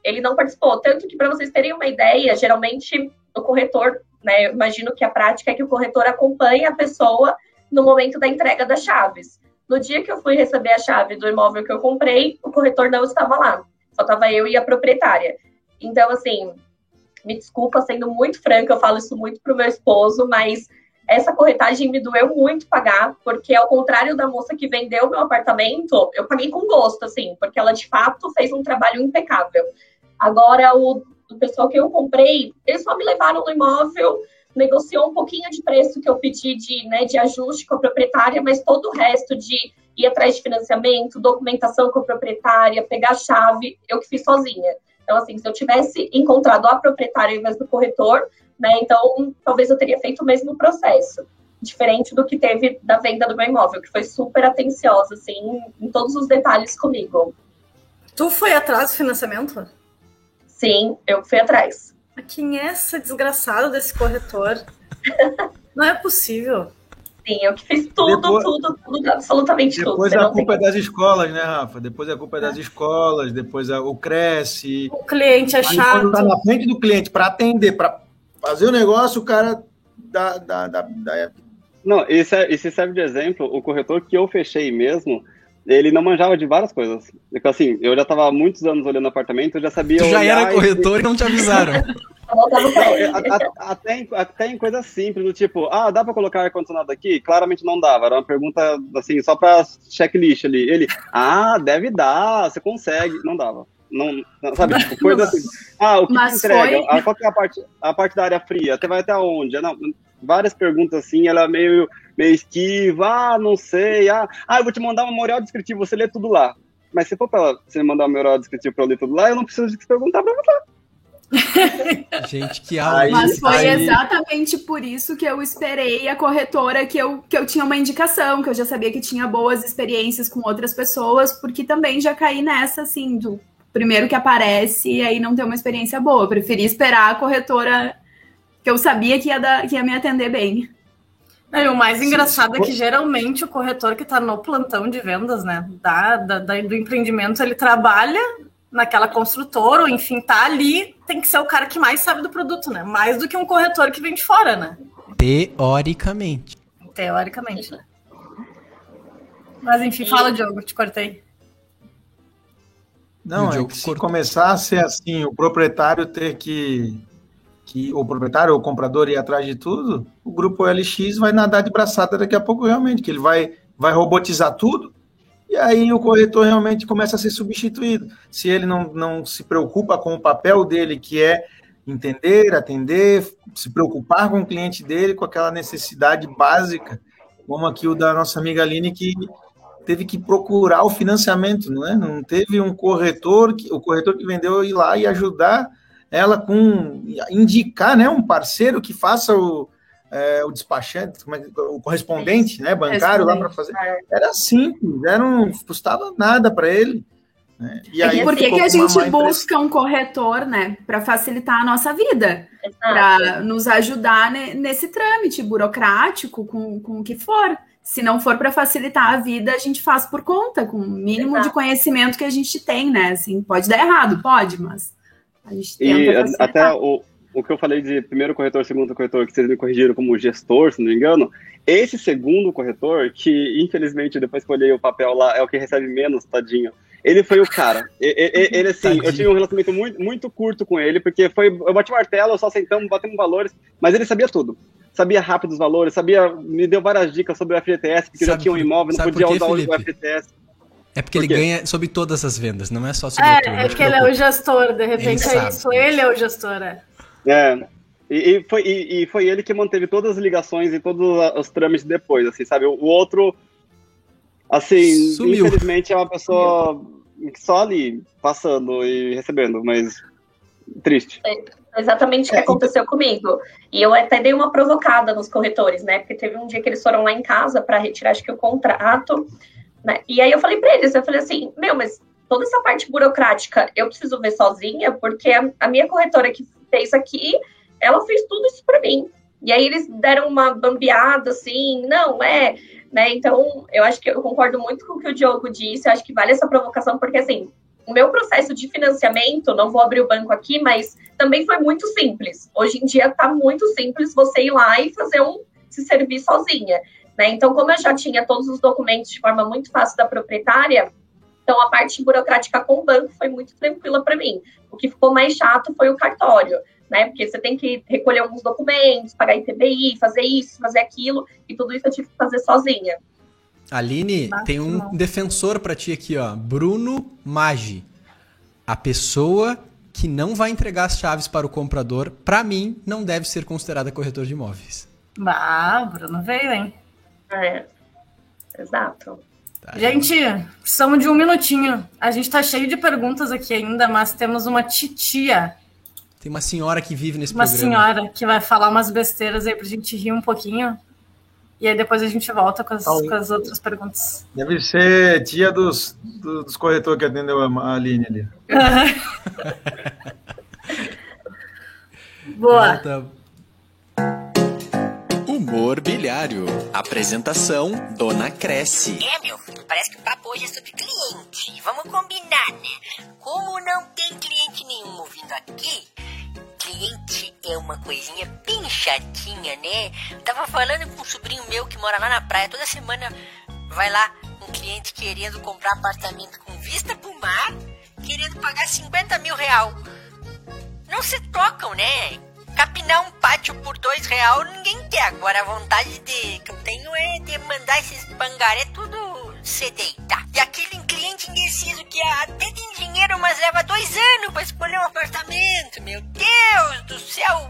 ele não participou. Tanto que, para vocês terem uma ideia, geralmente o corretor né? Eu imagino que a prática é que o corretor acompanhe a pessoa no momento da entrega das chaves. No dia que eu fui receber a chave do imóvel que eu comprei, o corretor não estava lá. Só estava eu e a proprietária. Então, assim, me desculpa, sendo muito franca, eu falo isso muito pro meu esposo, mas essa corretagem me doeu muito pagar, porque ao contrário da moça que vendeu meu apartamento, eu paguei com gosto, assim, porque ela de fato fez um trabalho impecável. Agora, o do pessoal que eu comprei, eles só me levaram no imóvel, negociou um pouquinho de preço que eu pedi de, né, de ajuste com a proprietária, mas todo o resto de ir atrás de financiamento, documentação com a proprietária, pegar a chave, eu que fiz sozinha. Então, assim, se eu tivesse encontrado a proprietária ao invés do corretor, né, então talvez eu teria feito o mesmo processo. Diferente do que teve da venda do meu imóvel, que foi super atenciosa, assim, em todos os detalhes comigo. Tu foi atrás do financiamento? Sim, eu fui atrás. Quem é essa desgraçada desse corretor? [laughs] Não é possível. Sim, eu que fiz tudo, Depois- tudo, tudo, absolutamente tudo. Depois a não tem culpa é das escolas, né, Rafa? Depois a culpa é das escolas, depois é o Cresce. O cliente é Aí quando tá chato. na frente do cliente para atender, para fazer o negócio, o cara dá, dá, dá, dá- Não, esse, é- esse serve de exemplo. O corretor que eu fechei mesmo, ele não manjava de várias coisas. Então, assim, eu já estava há muitos anos olhando apartamento, eu já sabia. Tu já era e- corretor e não te avisaram. [laughs] A- a- até, em, até em coisas simples, do tipo, ah, dá pra colocar ar-condicionado aqui? Claramente não dava, era uma pergunta, assim, só pra checklist ali. Ele, ah, deve dar, você consegue. Não dava. Não, não, sabe, tipo, coisa assim. Ah, o que te entrega? foi- Ah, qual que é a parte, a parte da área fria? Você vai até onde? Não, várias perguntas assim, ela meio, meio esquiva, ah, não sei, ah, ah, eu vou te mandar um memorial descritivo, você lê tudo lá. Mas se for pra você mandar um memorial descritivo pra eu ler tudo lá, eu não preciso de perguntar pra você. [laughs] Gente, que aula. Aí- Mas foi aí- exatamente por isso que eu esperei a corretora que eu, que eu tinha uma indicação, que eu já sabia que tinha boas experiências com outras pessoas, porque também já caí nessa, assim, do primeiro que aparece e aí não ter uma experiência boa. Eu preferi esperar a corretora que eu sabia que ia, dar, que ia me atender bem. Não, e o mais engraçado é que geralmente o corretor que está no plantão de vendas, né, da, da- da- do empreendimento, ele trabalha naquela construtora, ou enfim, tá ali, tem que ser o cara que mais sabe do produto, né? Mais do que um corretor que vem de fora, né? Teoricamente. Teoricamente, né? Mas enfim, fala, Diogo, te cortei. Não, é que se cortou. começar a ser assim, o proprietário ter que, que o proprietário ou o comprador ir atrás de tudo, o grupo LX vai nadar de braçada daqui a pouco realmente, que ele vai, vai robotizar tudo, e aí o corretor realmente começa a ser substituído. Se ele não, não se preocupa com o papel dele, que é entender, atender, se preocupar com o cliente dele, com aquela necessidade básica, como aqui o da nossa amiga Aline, que teve que procurar o financiamento, não é? Não teve um corretor, que, o corretor que vendeu ir lá e ajudar ela com indicar, né, um parceiro que faça o, é, o despachante, como é o correspondente, né, bancário lá para fazer. Era simples, era não custava nada para ele. né? E E por que, a gente busca um corretor, né, para facilitar a nossa vida? Para nos ajudar ne- nesse trâmite burocrático, com, com o que for. Se não for para facilitar a vida, a gente faz por conta, com o mínimo de Exato. conhecimento que a gente tem, né? Assim, pode dar errado, pode, mas a gente tenta E até o, o que eu falei de primeiro corretor, segundo corretor, que vocês me corrigiram como gestor, se não me engano, esse segundo corretor, que infelizmente depois que eu olhei o papel lá, é o que recebe menos, tadinho. Ele foi o cara. E- e- e- Ele, assim, eu Tadinho. tive um relacionamento muito, muito curto com ele, porque foi. Eu bati o martelo, só sentamos, batemos valores, mas ele sabia tudo. Sabia rápido os valores, sabia, me deu várias dicas sobre o FGTS, porque eu já Sabe tinha um imóvel, não sabe podia usar o? FGTS. É porque Por ele ganha sobre todas as vendas, não é só sobre o É, não é te que ele é o gestor, de repente Ele é sabe. isso. Ele é o gestor, é. É. E, e foi, e, e foi ele que manteve todas as ligações e todos os trâmites depois, assim, sabe? O, o outro, assim, Sumiu. infelizmente é uma pessoa só ali, passando e recebendo, mas triste. Exatamente o que aconteceu comigo. E eu até dei uma provocada nos corretores, né? Porque teve um dia que eles foram lá em casa para retirar, acho que o contrato, né? E aí eu falei para eles, eu falei assim, meu, mas toda essa parte burocrática eu preciso ver sozinha, porque a, minha corretora que fez aqui, ela fez tudo isso para mim. E aí eles deram uma bambeada assim, não, é, né? Então, eu acho que eu concordo muito com o que o Diogo disse, eu acho que vale essa provocação, porque assim, o meu processo de financiamento, não vou abrir o banco aqui, mas também foi muito simples. Hoje em dia está muito simples você ir lá e fazer um se servir sozinha. Né? Então, como eu já tinha todos os documentos de forma muito fácil da proprietária, então a parte burocrática com o banco foi muito tranquila para mim. O que ficou mais chato foi o cartório, né? Porque você tem que recolher alguns documentos, pagar ITBI, fazer isso, fazer aquilo, e tudo isso eu tive que fazer sozinha. Aline, Bate tem um mal. defensor pra ti aqui, ó. Bruno Maggi. A pessoa que não vai entregar as chaves para o comprador, pra mim, não deve ser considerada corretor de imóveis. Bah, o Bruno veio, hein? É. Exato. Tá. Gente, precisamos de um minutinho. A gente tá cheio de perguntas aqui ainda, mas temos uma titia. Tem uma senhora que vive nesse uma programa. Uma senhora que vai falar umas besteiras aí pra gente rir um pouquinho. E aí depois a gente volta com as, com as outras perguntas. Deve ser tia dos, dos corretores que atendeu a Aline ali. [laughs] Boa. Volta. Humor bilhário. Apresentação, Dona Cresce. É, meu parece que o papo hoje é sobre cliente. Vamos combinar, né? Como não tem cliente nenhum ouvindo aqui, cliente é uma coisinha bem chatinha, né? tava falando com um sobrinho meu que mora lá na praia, toda semana vai lá um cliente querendo comprar apartamento com vista pro mar, querendo pagar 50 mil real. Não se trocam, né? Capinar um pátio por dois real ninguém quer. Agora a vontade de, que eu tenho é de mandar esses bangaré tudo se deitar. E aquele cliente indeciso que até tem dinheiro, mas leva dois anos para escolher um apartamento. Meu Deus do céu!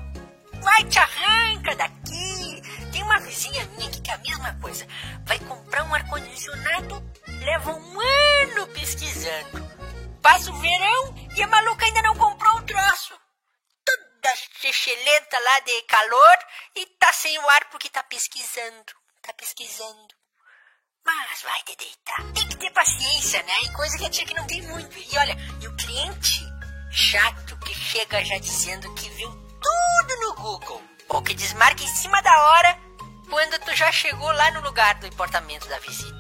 Vai te arranca daqui! Tem uma vizinha minha que é a mesma coisa. Vai comprar um ar-condicionado, leva um ano pesquisando. Passa o verão e a maluca ainda não comprou o troço da excelenta lá de calor e tá sem o ar porque tá pesquisando. Tá pesquisando. Mas vai te deitar. Tem que ter paciência, né? E coisa que a tia que não tem muito. E olha, e o cliente chato que chega já dizendo que viu tudo no Google. Ou que desmarca em cima da hora quando tu já chegou lá no lugar do importamento da visita.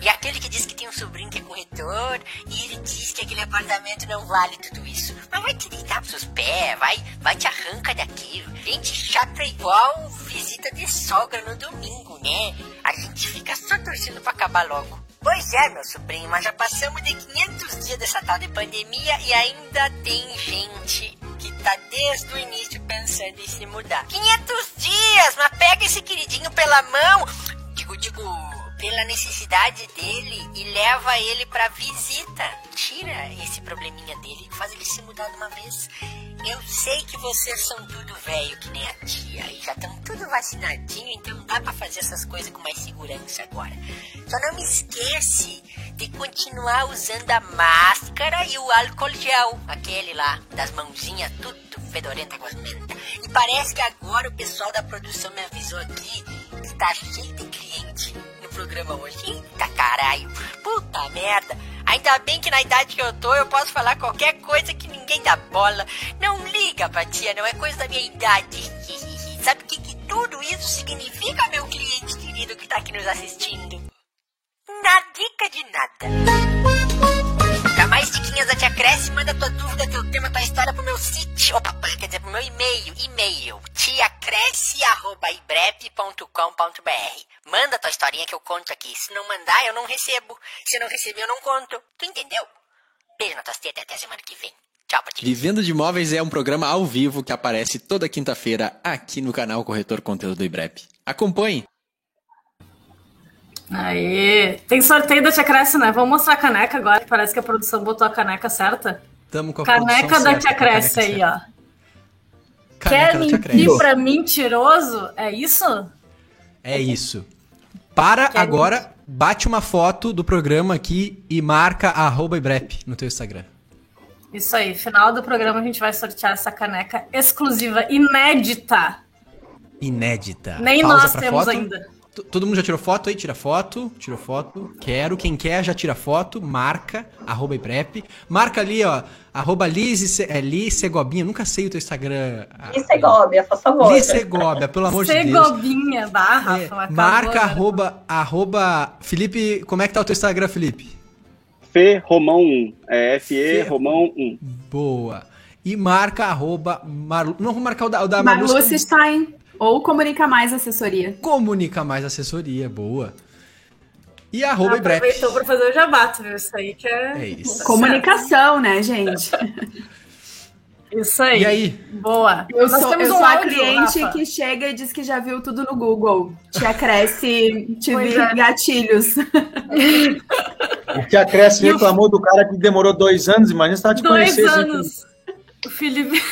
E aquele que diz que tem um sobrinho que é corretor e ele diz que aquele apartamento não vale tudo isso. Mas vai te deitar pros seus pés, vai, vai te arranca daqui. Gente chata igual visita de sogra no domingo, né? A gente fica só torcendo pra acabar logo. Pois é, meu sobrinho, mas já passamos de 500 dias dessa tal de pandemia e ainda tem gente que tá desde o início pensando em se mudar. 500 dias, mas pega esse queridinho pela mão. Digo, digo, pela necessidade dele e leva ele pra visita. Tira esse probleminha dele faz ele se mudar de uma vez. Eu sei que vocês são tudo velho que nem a tia e já estão tudo vacinadinho, então dá para fazer essas coisas com mais segurança agora. Só não me esquece de continuar usando a máscara e o álcool gel, aquele lá das mãozinhas tudo fedorenta com as mentas. E parece que agora o pessoal da produção me avisou aqui que tá cheio de cliente programa hoje. Eita caralho, puta merda. Ainda bem que na idade que eu tô eu posso falar qualquer coisa que ninguém dá bola. Não liga pra tia, não é coisa da minha idade. [laughs] Sabe o que, que tudo isso significa, meu cliente querido que tá aqui nos assistindo? Nadica de nada. Da Tia Cresce, manda tua dúvida, teu tema, tua história pro meu sítio. Opa, quer dizer, pro meu e-mail. E-mail, tiacresce.ibrep.com.br Manda tua historinha que eu conto aqui. Se não mandar, eu não recebo. Se não receber, eu não conto. Tu entendeu? Beijo na tua teta até semana que vem. Tchau pra ti. Vivendo de Imóveis é um programa ao vivo que aparece toda quinta-feira aqui no canal Corretor Conteúdo do IBREP. Acompanhe! Aí, tem sorteio da Tia Cresce, né? Vamos mostrar a caneca agora, que parece que a produção botou a caneca certa. Tamo com a Caneca da Tia Cresce aí, ó. Quer mentir pra mentiroso? É isso? É isso. Para Quer agora, mentir? bate uma foto do programa aqui e marca arroba Ibrep no teu Instagram. Isso aí, final do programa a gente vai sortear essa caneca exclusiva, inédita. Inédita. Nem Pausa nós temos foto. ainda. Todo mundo já tirou foto aí? Tira foto, tirou foto. Quero. Quem quer já tira foto, marca, arroba Iprep. Marca ali, ó, arroba Liz, é, Liz Segobinha. Nunca sei o teu Instagram. Liz Segóbia, por favor. Liz Segóbia, pelo amor de Deus. Segobinha, barra. É, marca, arroba, arroba... Felipe, como é que tá o teu Instagram, Felipe? Fê Romão 1. É F-E Romão 1. Boa. E marca, arroba... Mar... Não vou marcar o da, o da Marluce Stein. Ou Comunica Mais Assessoria. Comunica Mais Assessoria, boa. E arroba ah, Ibrep. Aproveitou para fazer o jabato, viu? Isso aí que é... É isso. Comunicação, né, gente? [laughs] Isso aí. E aí? Boa. Eu Nós sou, eu um sou áudio, a cliente Rafa. que chega e diz que já viu tudo no Google. Tia Cresce, tive é. gatilhos. O Tia Cresce [laughs] reclamou do cara que demorou dois anos, imagina se tá te dois conhecer. Dois anos. Assim. O Felipe...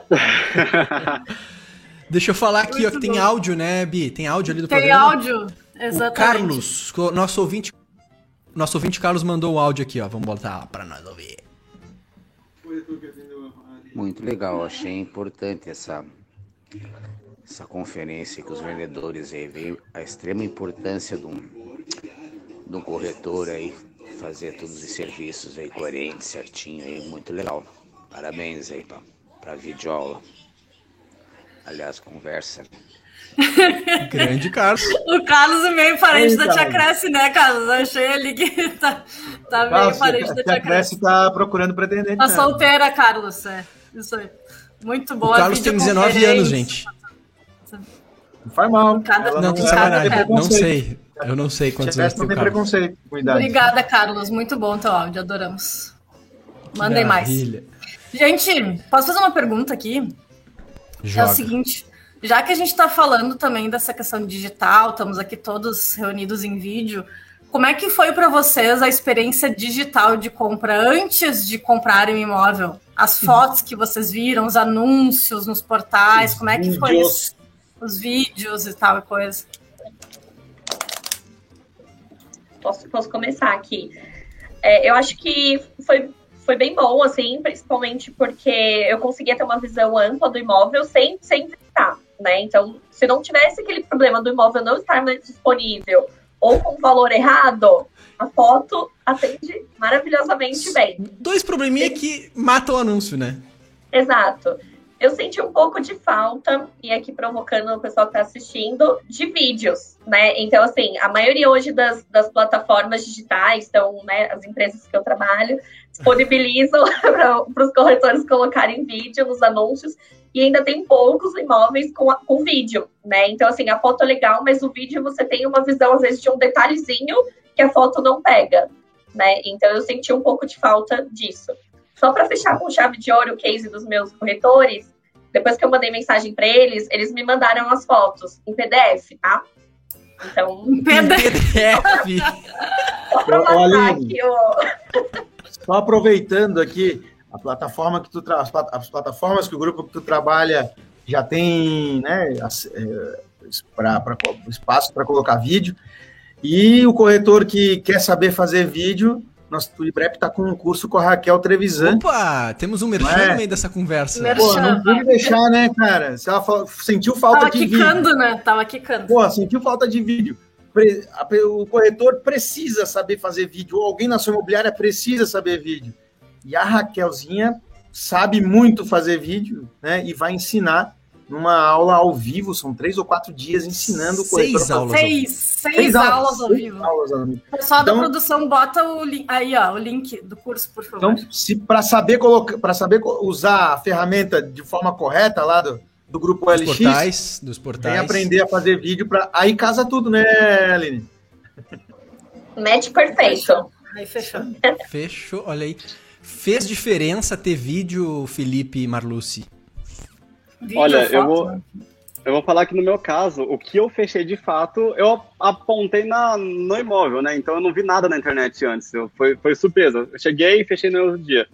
[laughs] Deixa eu falar aqui, Muito ó, que tem áudio, né, Bi? Tem áudio ali do tem programa. Tem áudio, exatamente. O Carlos, nosso ouvinte nosso ouvinte Carlos mandou o áudio aqui, ó. Vamos botar lá pra nós ouvir. Muito legal, achei importante essa, essa conferência com os vendedores aí. Veio a extrema importância de um, de um corretor aí, fazer todos os serviços aí coerentes, certinho aí, muito legal. Parabéns aí pra, pra videoaula. Aliás, conversa. Grande Carlos. [laughs] O Carlos é meio parente Ei, da Tia Carlos. Cresce, né, Carlos? Achei ali que [laughs] tá, tá meio Nossa, parente a da Tia Tia Cresce. Cresce tá procurando pretendente. Tá né? solteira, Carlos. É, isso aí. Muito O boa. Carlos tem 19 anos, gente. Não faz mal. Cada- Não, não, sacanagem. tem Não sei. Eu não sei Tia quantos anos tem não o tem Carlos. preconceito com idade. Obrigada, Carlos. Muito bom teu áudio. Adoramos. Mandem mais. Gente, posso fazer uma pergunta aqui? É Joga. o seguinte, já que a gente está falando também dessa questão digital, estamos aqui todos reunidos em vídeo, como é que foi para vocês a experiência digital de compra antes de comprarem um imóvel? As fotos que vocês viram, os anúncios nos portais, como é que foi Vídeos. isso? Os vídeos e tal e coisa. posso, posso começar aqui. É, eu acho que foi, foi bem bom, assim, principalmente porque eu conseguia ter uma visão ampla do imóvel sem, sem visitar, né? Então, se não tivesse aquele problema do imóvel não estar mais disponível ou com valor errado, a foto atende maravilhosamente bem. Dois probleminha que matam o anúncio, né? Exato. Eu senti um pouco de falta, e aqui provocando o pessoal que está assistindo, de vídeos, né? Então, assim, a maioria hoje das, das plataformas digitais, então, né, as empresas que eu trabalho, disponibilizam [laughs] para os corretores colocarem vídeo nos anúncios, e ainda tem poucos imóveis com, a- com vídeo, né? Então, assim, a foto é legal, mas o vídeo você tem uma visão, às vezes, de um detalhezinho que a foto não pega, né? Então, eu senti um pouco de falta disso. Só para fechar com chave de ouro o case dos meus corretores, depois que eu mandei mensagem para eles, eles me mandaram as fotos em PDF, tá? Então, PDF. [laughs] só [laughs] para. Só aproveitando aqui, a plataforma que tu tra... as plat- as plataformas que o grupo que tu trabalha já tem né, é, pra- espaço para colocar vídeo. E o corretor que quer saber fazer vídeo, nosso Tuibrep está com um curso com a Raquel Trevisan. Opa, temos um merchan É. no meio dessa conversa. Pô, não pude deixar, né, cara? Se ela sentiu falta Tava de vídeo. quicando, né? Tava quicando. Pô, sentiu falta de vídeo. O corretor precisa saber fazer vídeo, ou alguém na sua imobiliária precisa saber vídeo. E a Raquelzinha sabe muito fazer vídeo, né? E vai ensinar numa aula ao vivo, são três ou quatro dias ensinando o corretor. Seis a fazer- aulas. ao Seis, seis, aulas ao seis vivo. aulas ao vivo. O pessoal Então- da produção bota o link. Aí, ó, o link do curso, por favor. Então, se para saber colocar, para saber usar a ferramenta de forma correta lá do, do grupo Dos LX, portais, dos portais. vem aprender a fazer vídeo para aí casa tudo, né, Aline? Match perfeito. Aí fechou. Fechou, olha aí. Fez diferença ter vídeo, Felipe e Marluce? Vídeo, Olha, eu vou, eu vou falar que no meu caso, o que eu fechei de fato, eu apontei na, no imóvel, né? Então eu não vi nada na internet antes. Eu, foi, foi surpresa. Eu cheguei e fechei no outro dia.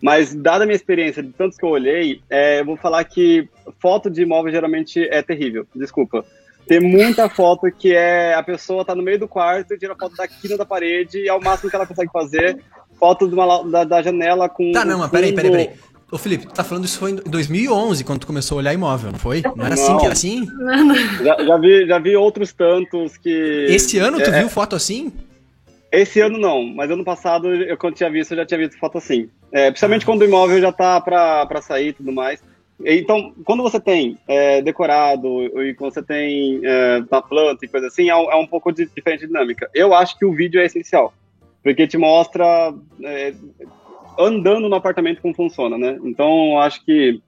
Mas, dada a minha experiência de tantos que eu olhei, é, eu vou falar que foto de imóvel geralmente é terrível. Desculpa. Tem muita foto que é a pessoa tá no meio do quarto e tira foto da quina da parede e é o máximo que ela consegue fazer. Foto de uma da, da janela com. Tá, não, mas peraí, peraí, peraí. Ô, Felipe, tu tá falando isso foi em 2011, quando tu começou a olhar imóvel, não foi? Não era assim Não. que era assim? Já, já vi, já vi outros tantos que. Esse ano tu É, viu foto assim? Esse ano não, mas ano passado, eu quando tinha visto, eu já tinha visto foto assim. É, principalmente quando o imóvel já tá pra, pra sair e tudo mais. Então, quando você tem é, decorado e quando você tem é, na planta e coisa assim, é, um- é um pouco de diferente dinâmica. Eu acho que o vídeo é essencial, porque te mostra é, andando no apartamento como funciona, né? Então, eu acho que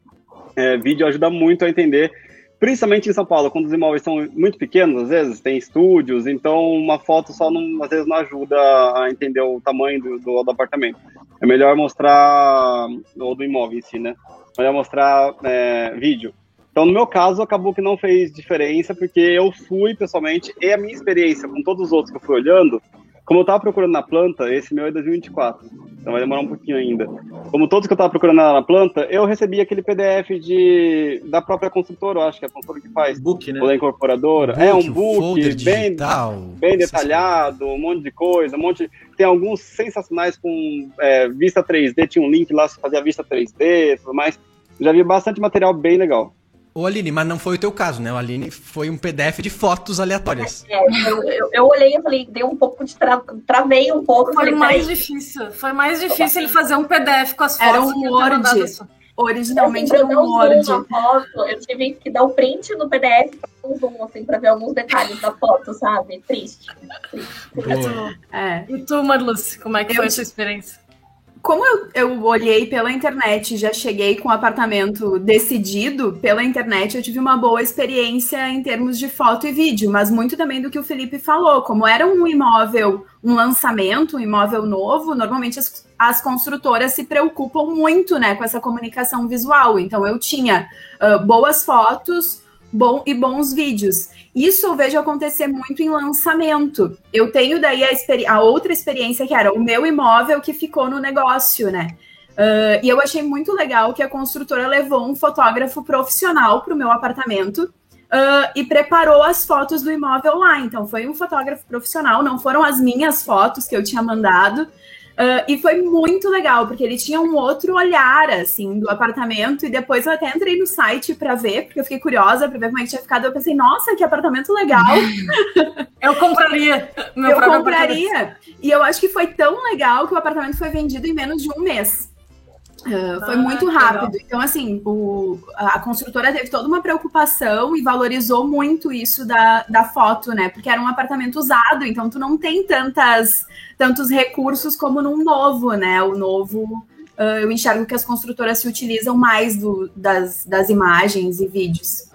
é, vídeo ajuda muito a entender, principalmente em São Paulo, quando os imóveis são muito pequenos, às vezes, tem estúdios, então uma foto só não, às vezes não ajuda a entender o tamanho do, do, do apartamento. É melhor mostrar, ou do imóvel em si, né? É melhor mostrar é, vídeo. Então, no meu caso, acabou que não fez diferença, porque eu fui pessoalmente, e a minha experiência com todos os outros que eu fui olhando, como eu tava procurando na planta, esse meu é 2024, então vai demorar um pouquinho ainda. Como todos que eu tava procurando na planta, eu recebi aquele PDF de, da própria construtora, eu acho que é a construtora que faz, Book, né? ou da incorporadora. é um book bem, digital, bem detalhado, um monte de coisa, um monte. tem alguns sensacionais com é, vista 3D, tinha um link lá, você fazia vista 3D e tudo mais. Já vi bastante material bem legal. Ô Aline, mas não foi o teu caso, né? O Aline foi um PDF de fotos aleatórias. É, eu, eu, eu olhei e falei, dei um pouco de tra... travei um pouco. Foi falei, mais peraí. difícil. Foi mais difícil ele fazer um PDF com as fotos. Era um Word. Originalmente Assim, era um um Word. foto, eu tive que dar o print no PDF um zoom, assim, pra ver alguns detalhes da foto, sabe? Triste. Boa. É. E tu, Marluce, como é que Eu foi a te- sua experiência? Como eu, eu olhei pela internet já cheguei com o apartamento decidido pela internet, eu tive uma boa experiência em termos de foto e vídeo, mas muito também do que o Felipe falou. Como era um imóvel, um lançamento, um imóvel novo, normalmente as, as construtoras se preocupam muito né, com essa comunicação visual. Então eu tinha ah, boas fotos bom, e bons vídeos. Isso eu vejo acontecer muito em lançamento. Eu tenho daí a, a outra experiência que era o meu imóvel que ficou no negócio, né? Ah, e eu achei muito legal que a construtora levou um fotógrafo profissional para o meu apartamento ah, e preparou as fotos do imóvel lá. Então foi um fotógrafo profissional, não foram as minhas fotos que eu tinha mandado. Ah, e foi muito legal, porque ele tinha um outro olhar, assim, do apartamento. E depois eu até entrei no site para ver, porque eu fiquei curiosa para ver como é que tinha ficado. Eu pensei, nossa, que apartamento legal! [laughs] Eu compraria meu eu compraria. E eu acho que foi tão legal que o apartamento foi vendido em menos de um mês. Ah, foi Ah, muito rápido. Então, assim, o- a construtora teve toda uma preocupação e valorizou muito isso da, da foto, né? Porque era um apartamento usado, então tu não tem tantas, tantos recursos como num novo, né? O novo, ah, eu enxergo que as construtoras se utilizam mais do- das, das imagens e vídeos.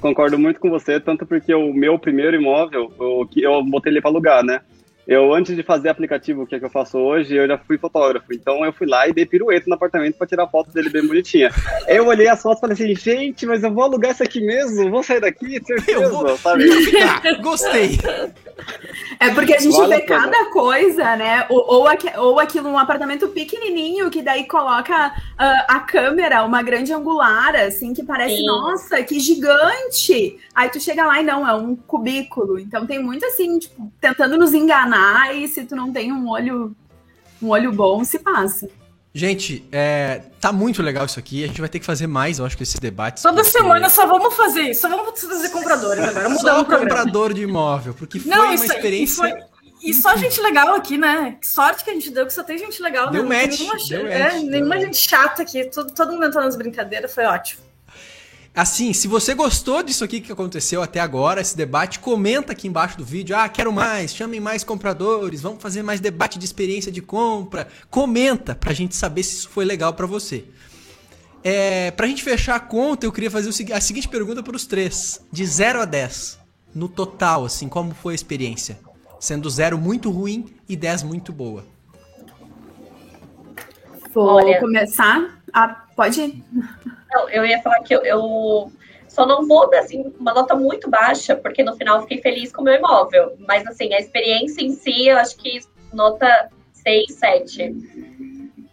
Concordo muito com você, tanto porque o meu primeiro imóvel, o que eu botei ele para alugar, né? Eu, antes de fazer aplicativo, que é que eu faço hoje, eu já fui fotógrafo. Então eu fui lá e dei pirueta no apartamento para tirar foto dele bem bonitinha. Eu olhei as fotos e falei assim, gente, mas eu vou alugar isso aqui mesmo? Vou sair daqui? Certeza, Eu vou- sabe? [laughs] Ah, gostei. É porque a gente Vale vê a pena. cada coisa, né? Ou, ou, aqui- ou aquilo, um apartamento pequenininho, que daí coloca ah, a câmera, uma grande angular, assim, que parece, Sim. nossa, que gigante! Aí tu chega lá e não, é um cubículo. Então tem muito assim, tipo, tentando nos enganar, e se tu não tem um olho, um olho bom, se passa. Gente, é, tá muito legal isso aqui. A gente vai ter que fazer mais, eu acho, que esses debates. Toda porque- semana só vamos fazer isso. Só vamos trazer compradores agora. Só o programa. comprador de imóvel, porque foi Não, uma isso, experiência. e, foi, e só gente legal aqui, né? Que sorte que a gente deu, que só tem gente legal, Deu né? Match, nenhuma, deu é, match, deu nenhuma match. gente chata aqui. Todo, todo mundo entrando nas brincadeiras, foi ótimo. Assim, se você gostou disso aqui que aconteceu até agora, esse debate, comenta aqui embaixo do vídeo. Ah, quero mais, chamem mais compradores, vamos fazer mais debate de experiência de compra. Comenta pra gente saber se isso foi legal pra você. É, pra gente fechar a conta, eu queria fazer a seguinte pergunta para os três: de 0 a 10, no total, assim, como foi a experiência? Sendo 0 muito ruim e 10 muito boa. Vou Olha. começar. Ah, pode ir. Não, eu ia falar que eu, eu só não vou dar assim, uma nota muito baixa, porque no final eu fiquei feliz com o meu imóvel. Mas assim, a experiência em si, eu acho que nota 6, 7.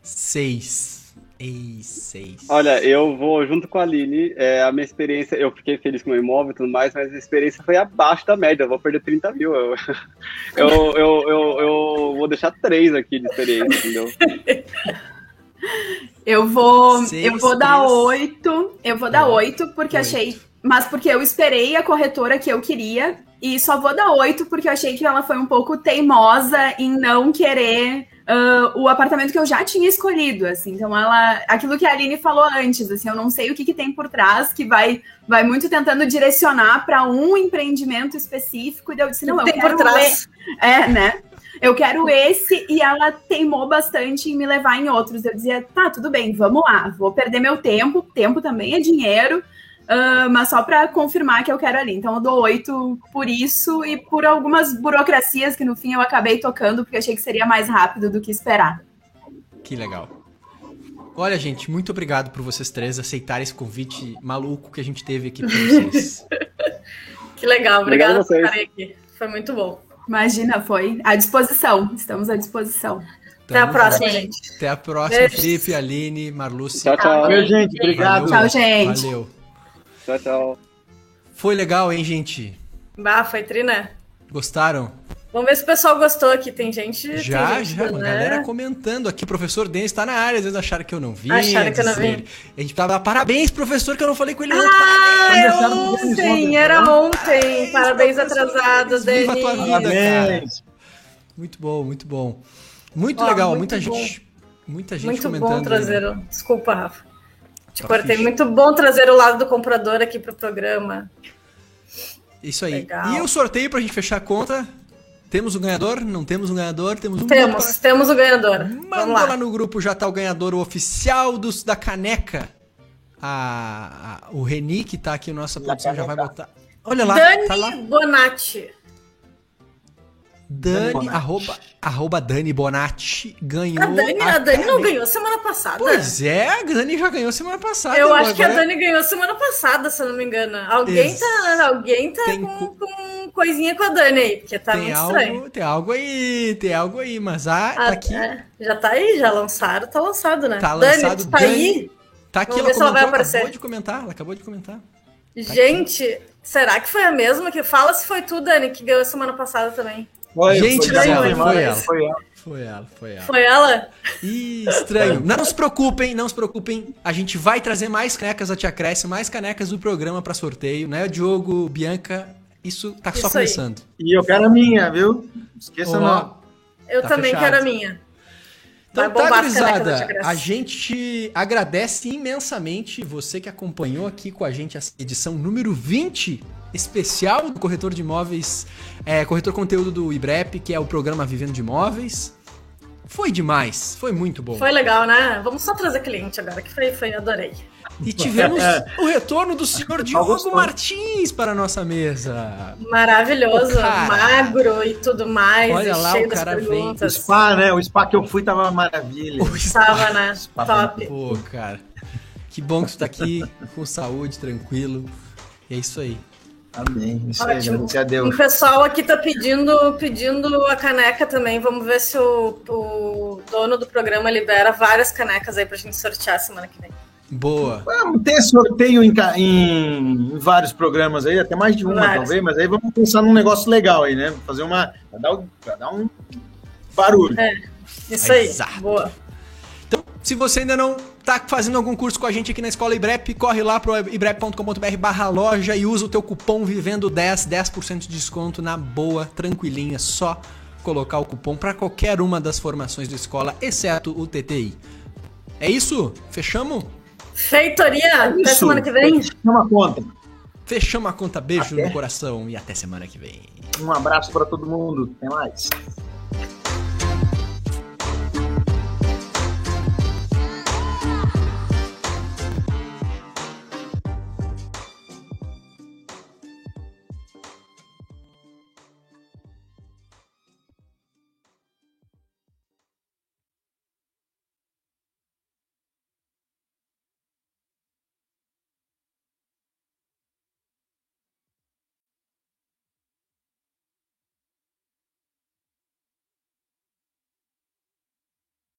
6. Ei, 6. Olha, eu vou junto com a Aline. é, a minha experiência, eu fiquei feliz com o meu imóvel e tudo mais, mas a experiência foi abaixo da média. Eu vou perder 30 mil. Eu, [laughs] eu, eu, eu, eu vou deixar 3 aqui de experiência, entendeu? [laughs] Eu vou, Seis, eu vou dar oito. Eu vou dar oito porque oito. achei, mas porque eu esperei a corretora que eu queria e só vou dar oito porque eu achei que ela foi um pouco teimosa em não querer ah, o apartamento que eu já tinha escolhido, assim. Então ela, aquilo que a Aline falou antes, assim, eu não sei o que, que tem por trás que vai, vai muito tentando direcionar para um empreendimento específico. E daí eu disse não, eu tem quero por trás. é, né? Eu quero esse e ela teimou bastante em me levar em outros. Eu dizia, tá, tudo bem, vamos lá, vou perder meu tempo, tempo também é dinheiro, ah, mas só para confirmar que eu quero ali. Então eu dou oito por isso e por algumas burocracias que no fim eu acabei tocando porque achei que seria mais rápido do que esperar. Que legal. Olha, gente, muito obrigado por vocês três aceitarem esse convite maluco que a gente teve aqui pra vocês. [laughs] Que legal, Obrigado obrigada a por estarem aqui. Foi muito bom. Imagina, foi à disposição, estamos à disposição. Até a próxima, junto. gente. Até a próxima, Beijo. Felipe, Aline, Marluce. Tchau, tchau. Valeu, gente. Obrigado. Tchau, gente. Valeu. Tchau, tchau. Foi legal, hein, gente? Bah, foi tri, né? Gostaram? Vamos ver se o pessoal gostou aqui. Tem gente. Já, tem gente, já, né? galera comentando aqui. Professor Denis tá na área, às vezes acharam que eu não vi. Acharam que eu não vi. A gente tava, parabéns, professor, que eu não falei com ele ontem. Ah, é Denis ontem, era né? ontem. Parabéns atrasados, Viva a tua Denis. vida. Parabéns. Muito bom, muito bom. Muito Ó, legal, muito muita bom. gente. Muita gente Muito comentando. bom trazer. o- Desculpa, Rafa. Te Tá cortei. fixe. Muito bom trazer o lado do comprador aqui pro programa. Isso aí. Legal. E o sorteio pra gente fechar a conta. Temos um ganhador? Não temos um ganhador? Temos um Temos, temos o ganhador. Vamos Manda lá. lá. no grupo, já tá o ganhador o oficial dos, da caneca. A, a- o Reni, que tá aqui, nossa produção, já vai botar. Olha lá, Dani tá lá. Bonatti. Dani, Bonatti. arroba, arroba Dani Bonatti ganhou. A Dani, a Dani não ganhou semana passada. Pois é, a Dani já ganhou semana passada. Eu agora acho que a Dani ganhou semana passada, se eu não me engano. Alguém Ex- tá, alguém tá Tem com, co- com coisinha com a Dani aí, porque tá tem muito algo, estranho. tem algo aí, tem algo aí, mas ah, tá Ah, aqui. é, já tá aí, já lançaram, tá lançado, né? Tá Dani, lançado, tu tá Dani. aí? Tá aqui, Vamos ela ver se ela vai comentou, aparecer. acabou de comentar, ela acabou de comentar. Gente, será que foi a mesma? Que fala se foi tu, Dani, que ganhou semana passada também. Foi, Gente foi, do céu, foi, foi ela. Foi ela. Foi ela, foi ela. Foi ela? Ih, estranho. Não se preocupem, não se preocupem. A gente vai trazer mais canecas da Tia Cresce, mais canecas do programa pra sorteio, né? Diogo, Bianca, isso tá só Isso aí. começando. E eu quero a minha, viu? Esqueça não. Eu Tá também fechado. quero a minha. Então tá, gurizada. A gente agradece imensamente você que acompanhou aqui com a gente a edição número 20, especial do Corretor de Imóveis, é, Corretor Conteúdo do IBREP, que é o programa Vivendo de Imóveis. Foi demais, foi muito bom. Foi legal, né? Vamos só trazer cliente agora, que foi, foi, adorei. E tivemos o retorno do senhor Diogo gostou. Martins para a nossa mesa. Maravilhoso, O magro e tudo mais, Olha e lá, cheio o cara vem. O spa, né? O spa que eu fui tava uma maravilha. Tava, né? Spa Top. Pô, cara. Que bom que tu tá aqui com saúde, tranquilo. E é isso aí. Amém. Isso aí, a O Deus. pessoal aqui tá pedindo, pedindo a caneca também. Vamos ver se o, o dono do programa libera várias canecas aí pra gente sortear semana que vem. Boa. Vamos ter sorteio em, em vários programas aí, até mais de uma, Vários. talvez, mas aí vamos pensar num negócio legal aí, né? Fazer uma. Pra dar, um- pra dar um barulho. Isso aí. Exato. Boa. Então, se você ainda não tá fazendo algum curso com a gente aqui na Escola Ibrep, corre lá pro ibrep.com.br barra loja e usa o teu cupom Vivendo10, 10% de desconto na boa, tranquilinha, só colocar o cupom para qualquer uma das formações da escola, exceto o TTI. É isso? Fechamos? Feitoria, até Isso. semana que vem. Chama a conta. Fechamos a conta, beijo Até. no coração e até semana que vem. Um abraço para todo mundo. Até mais.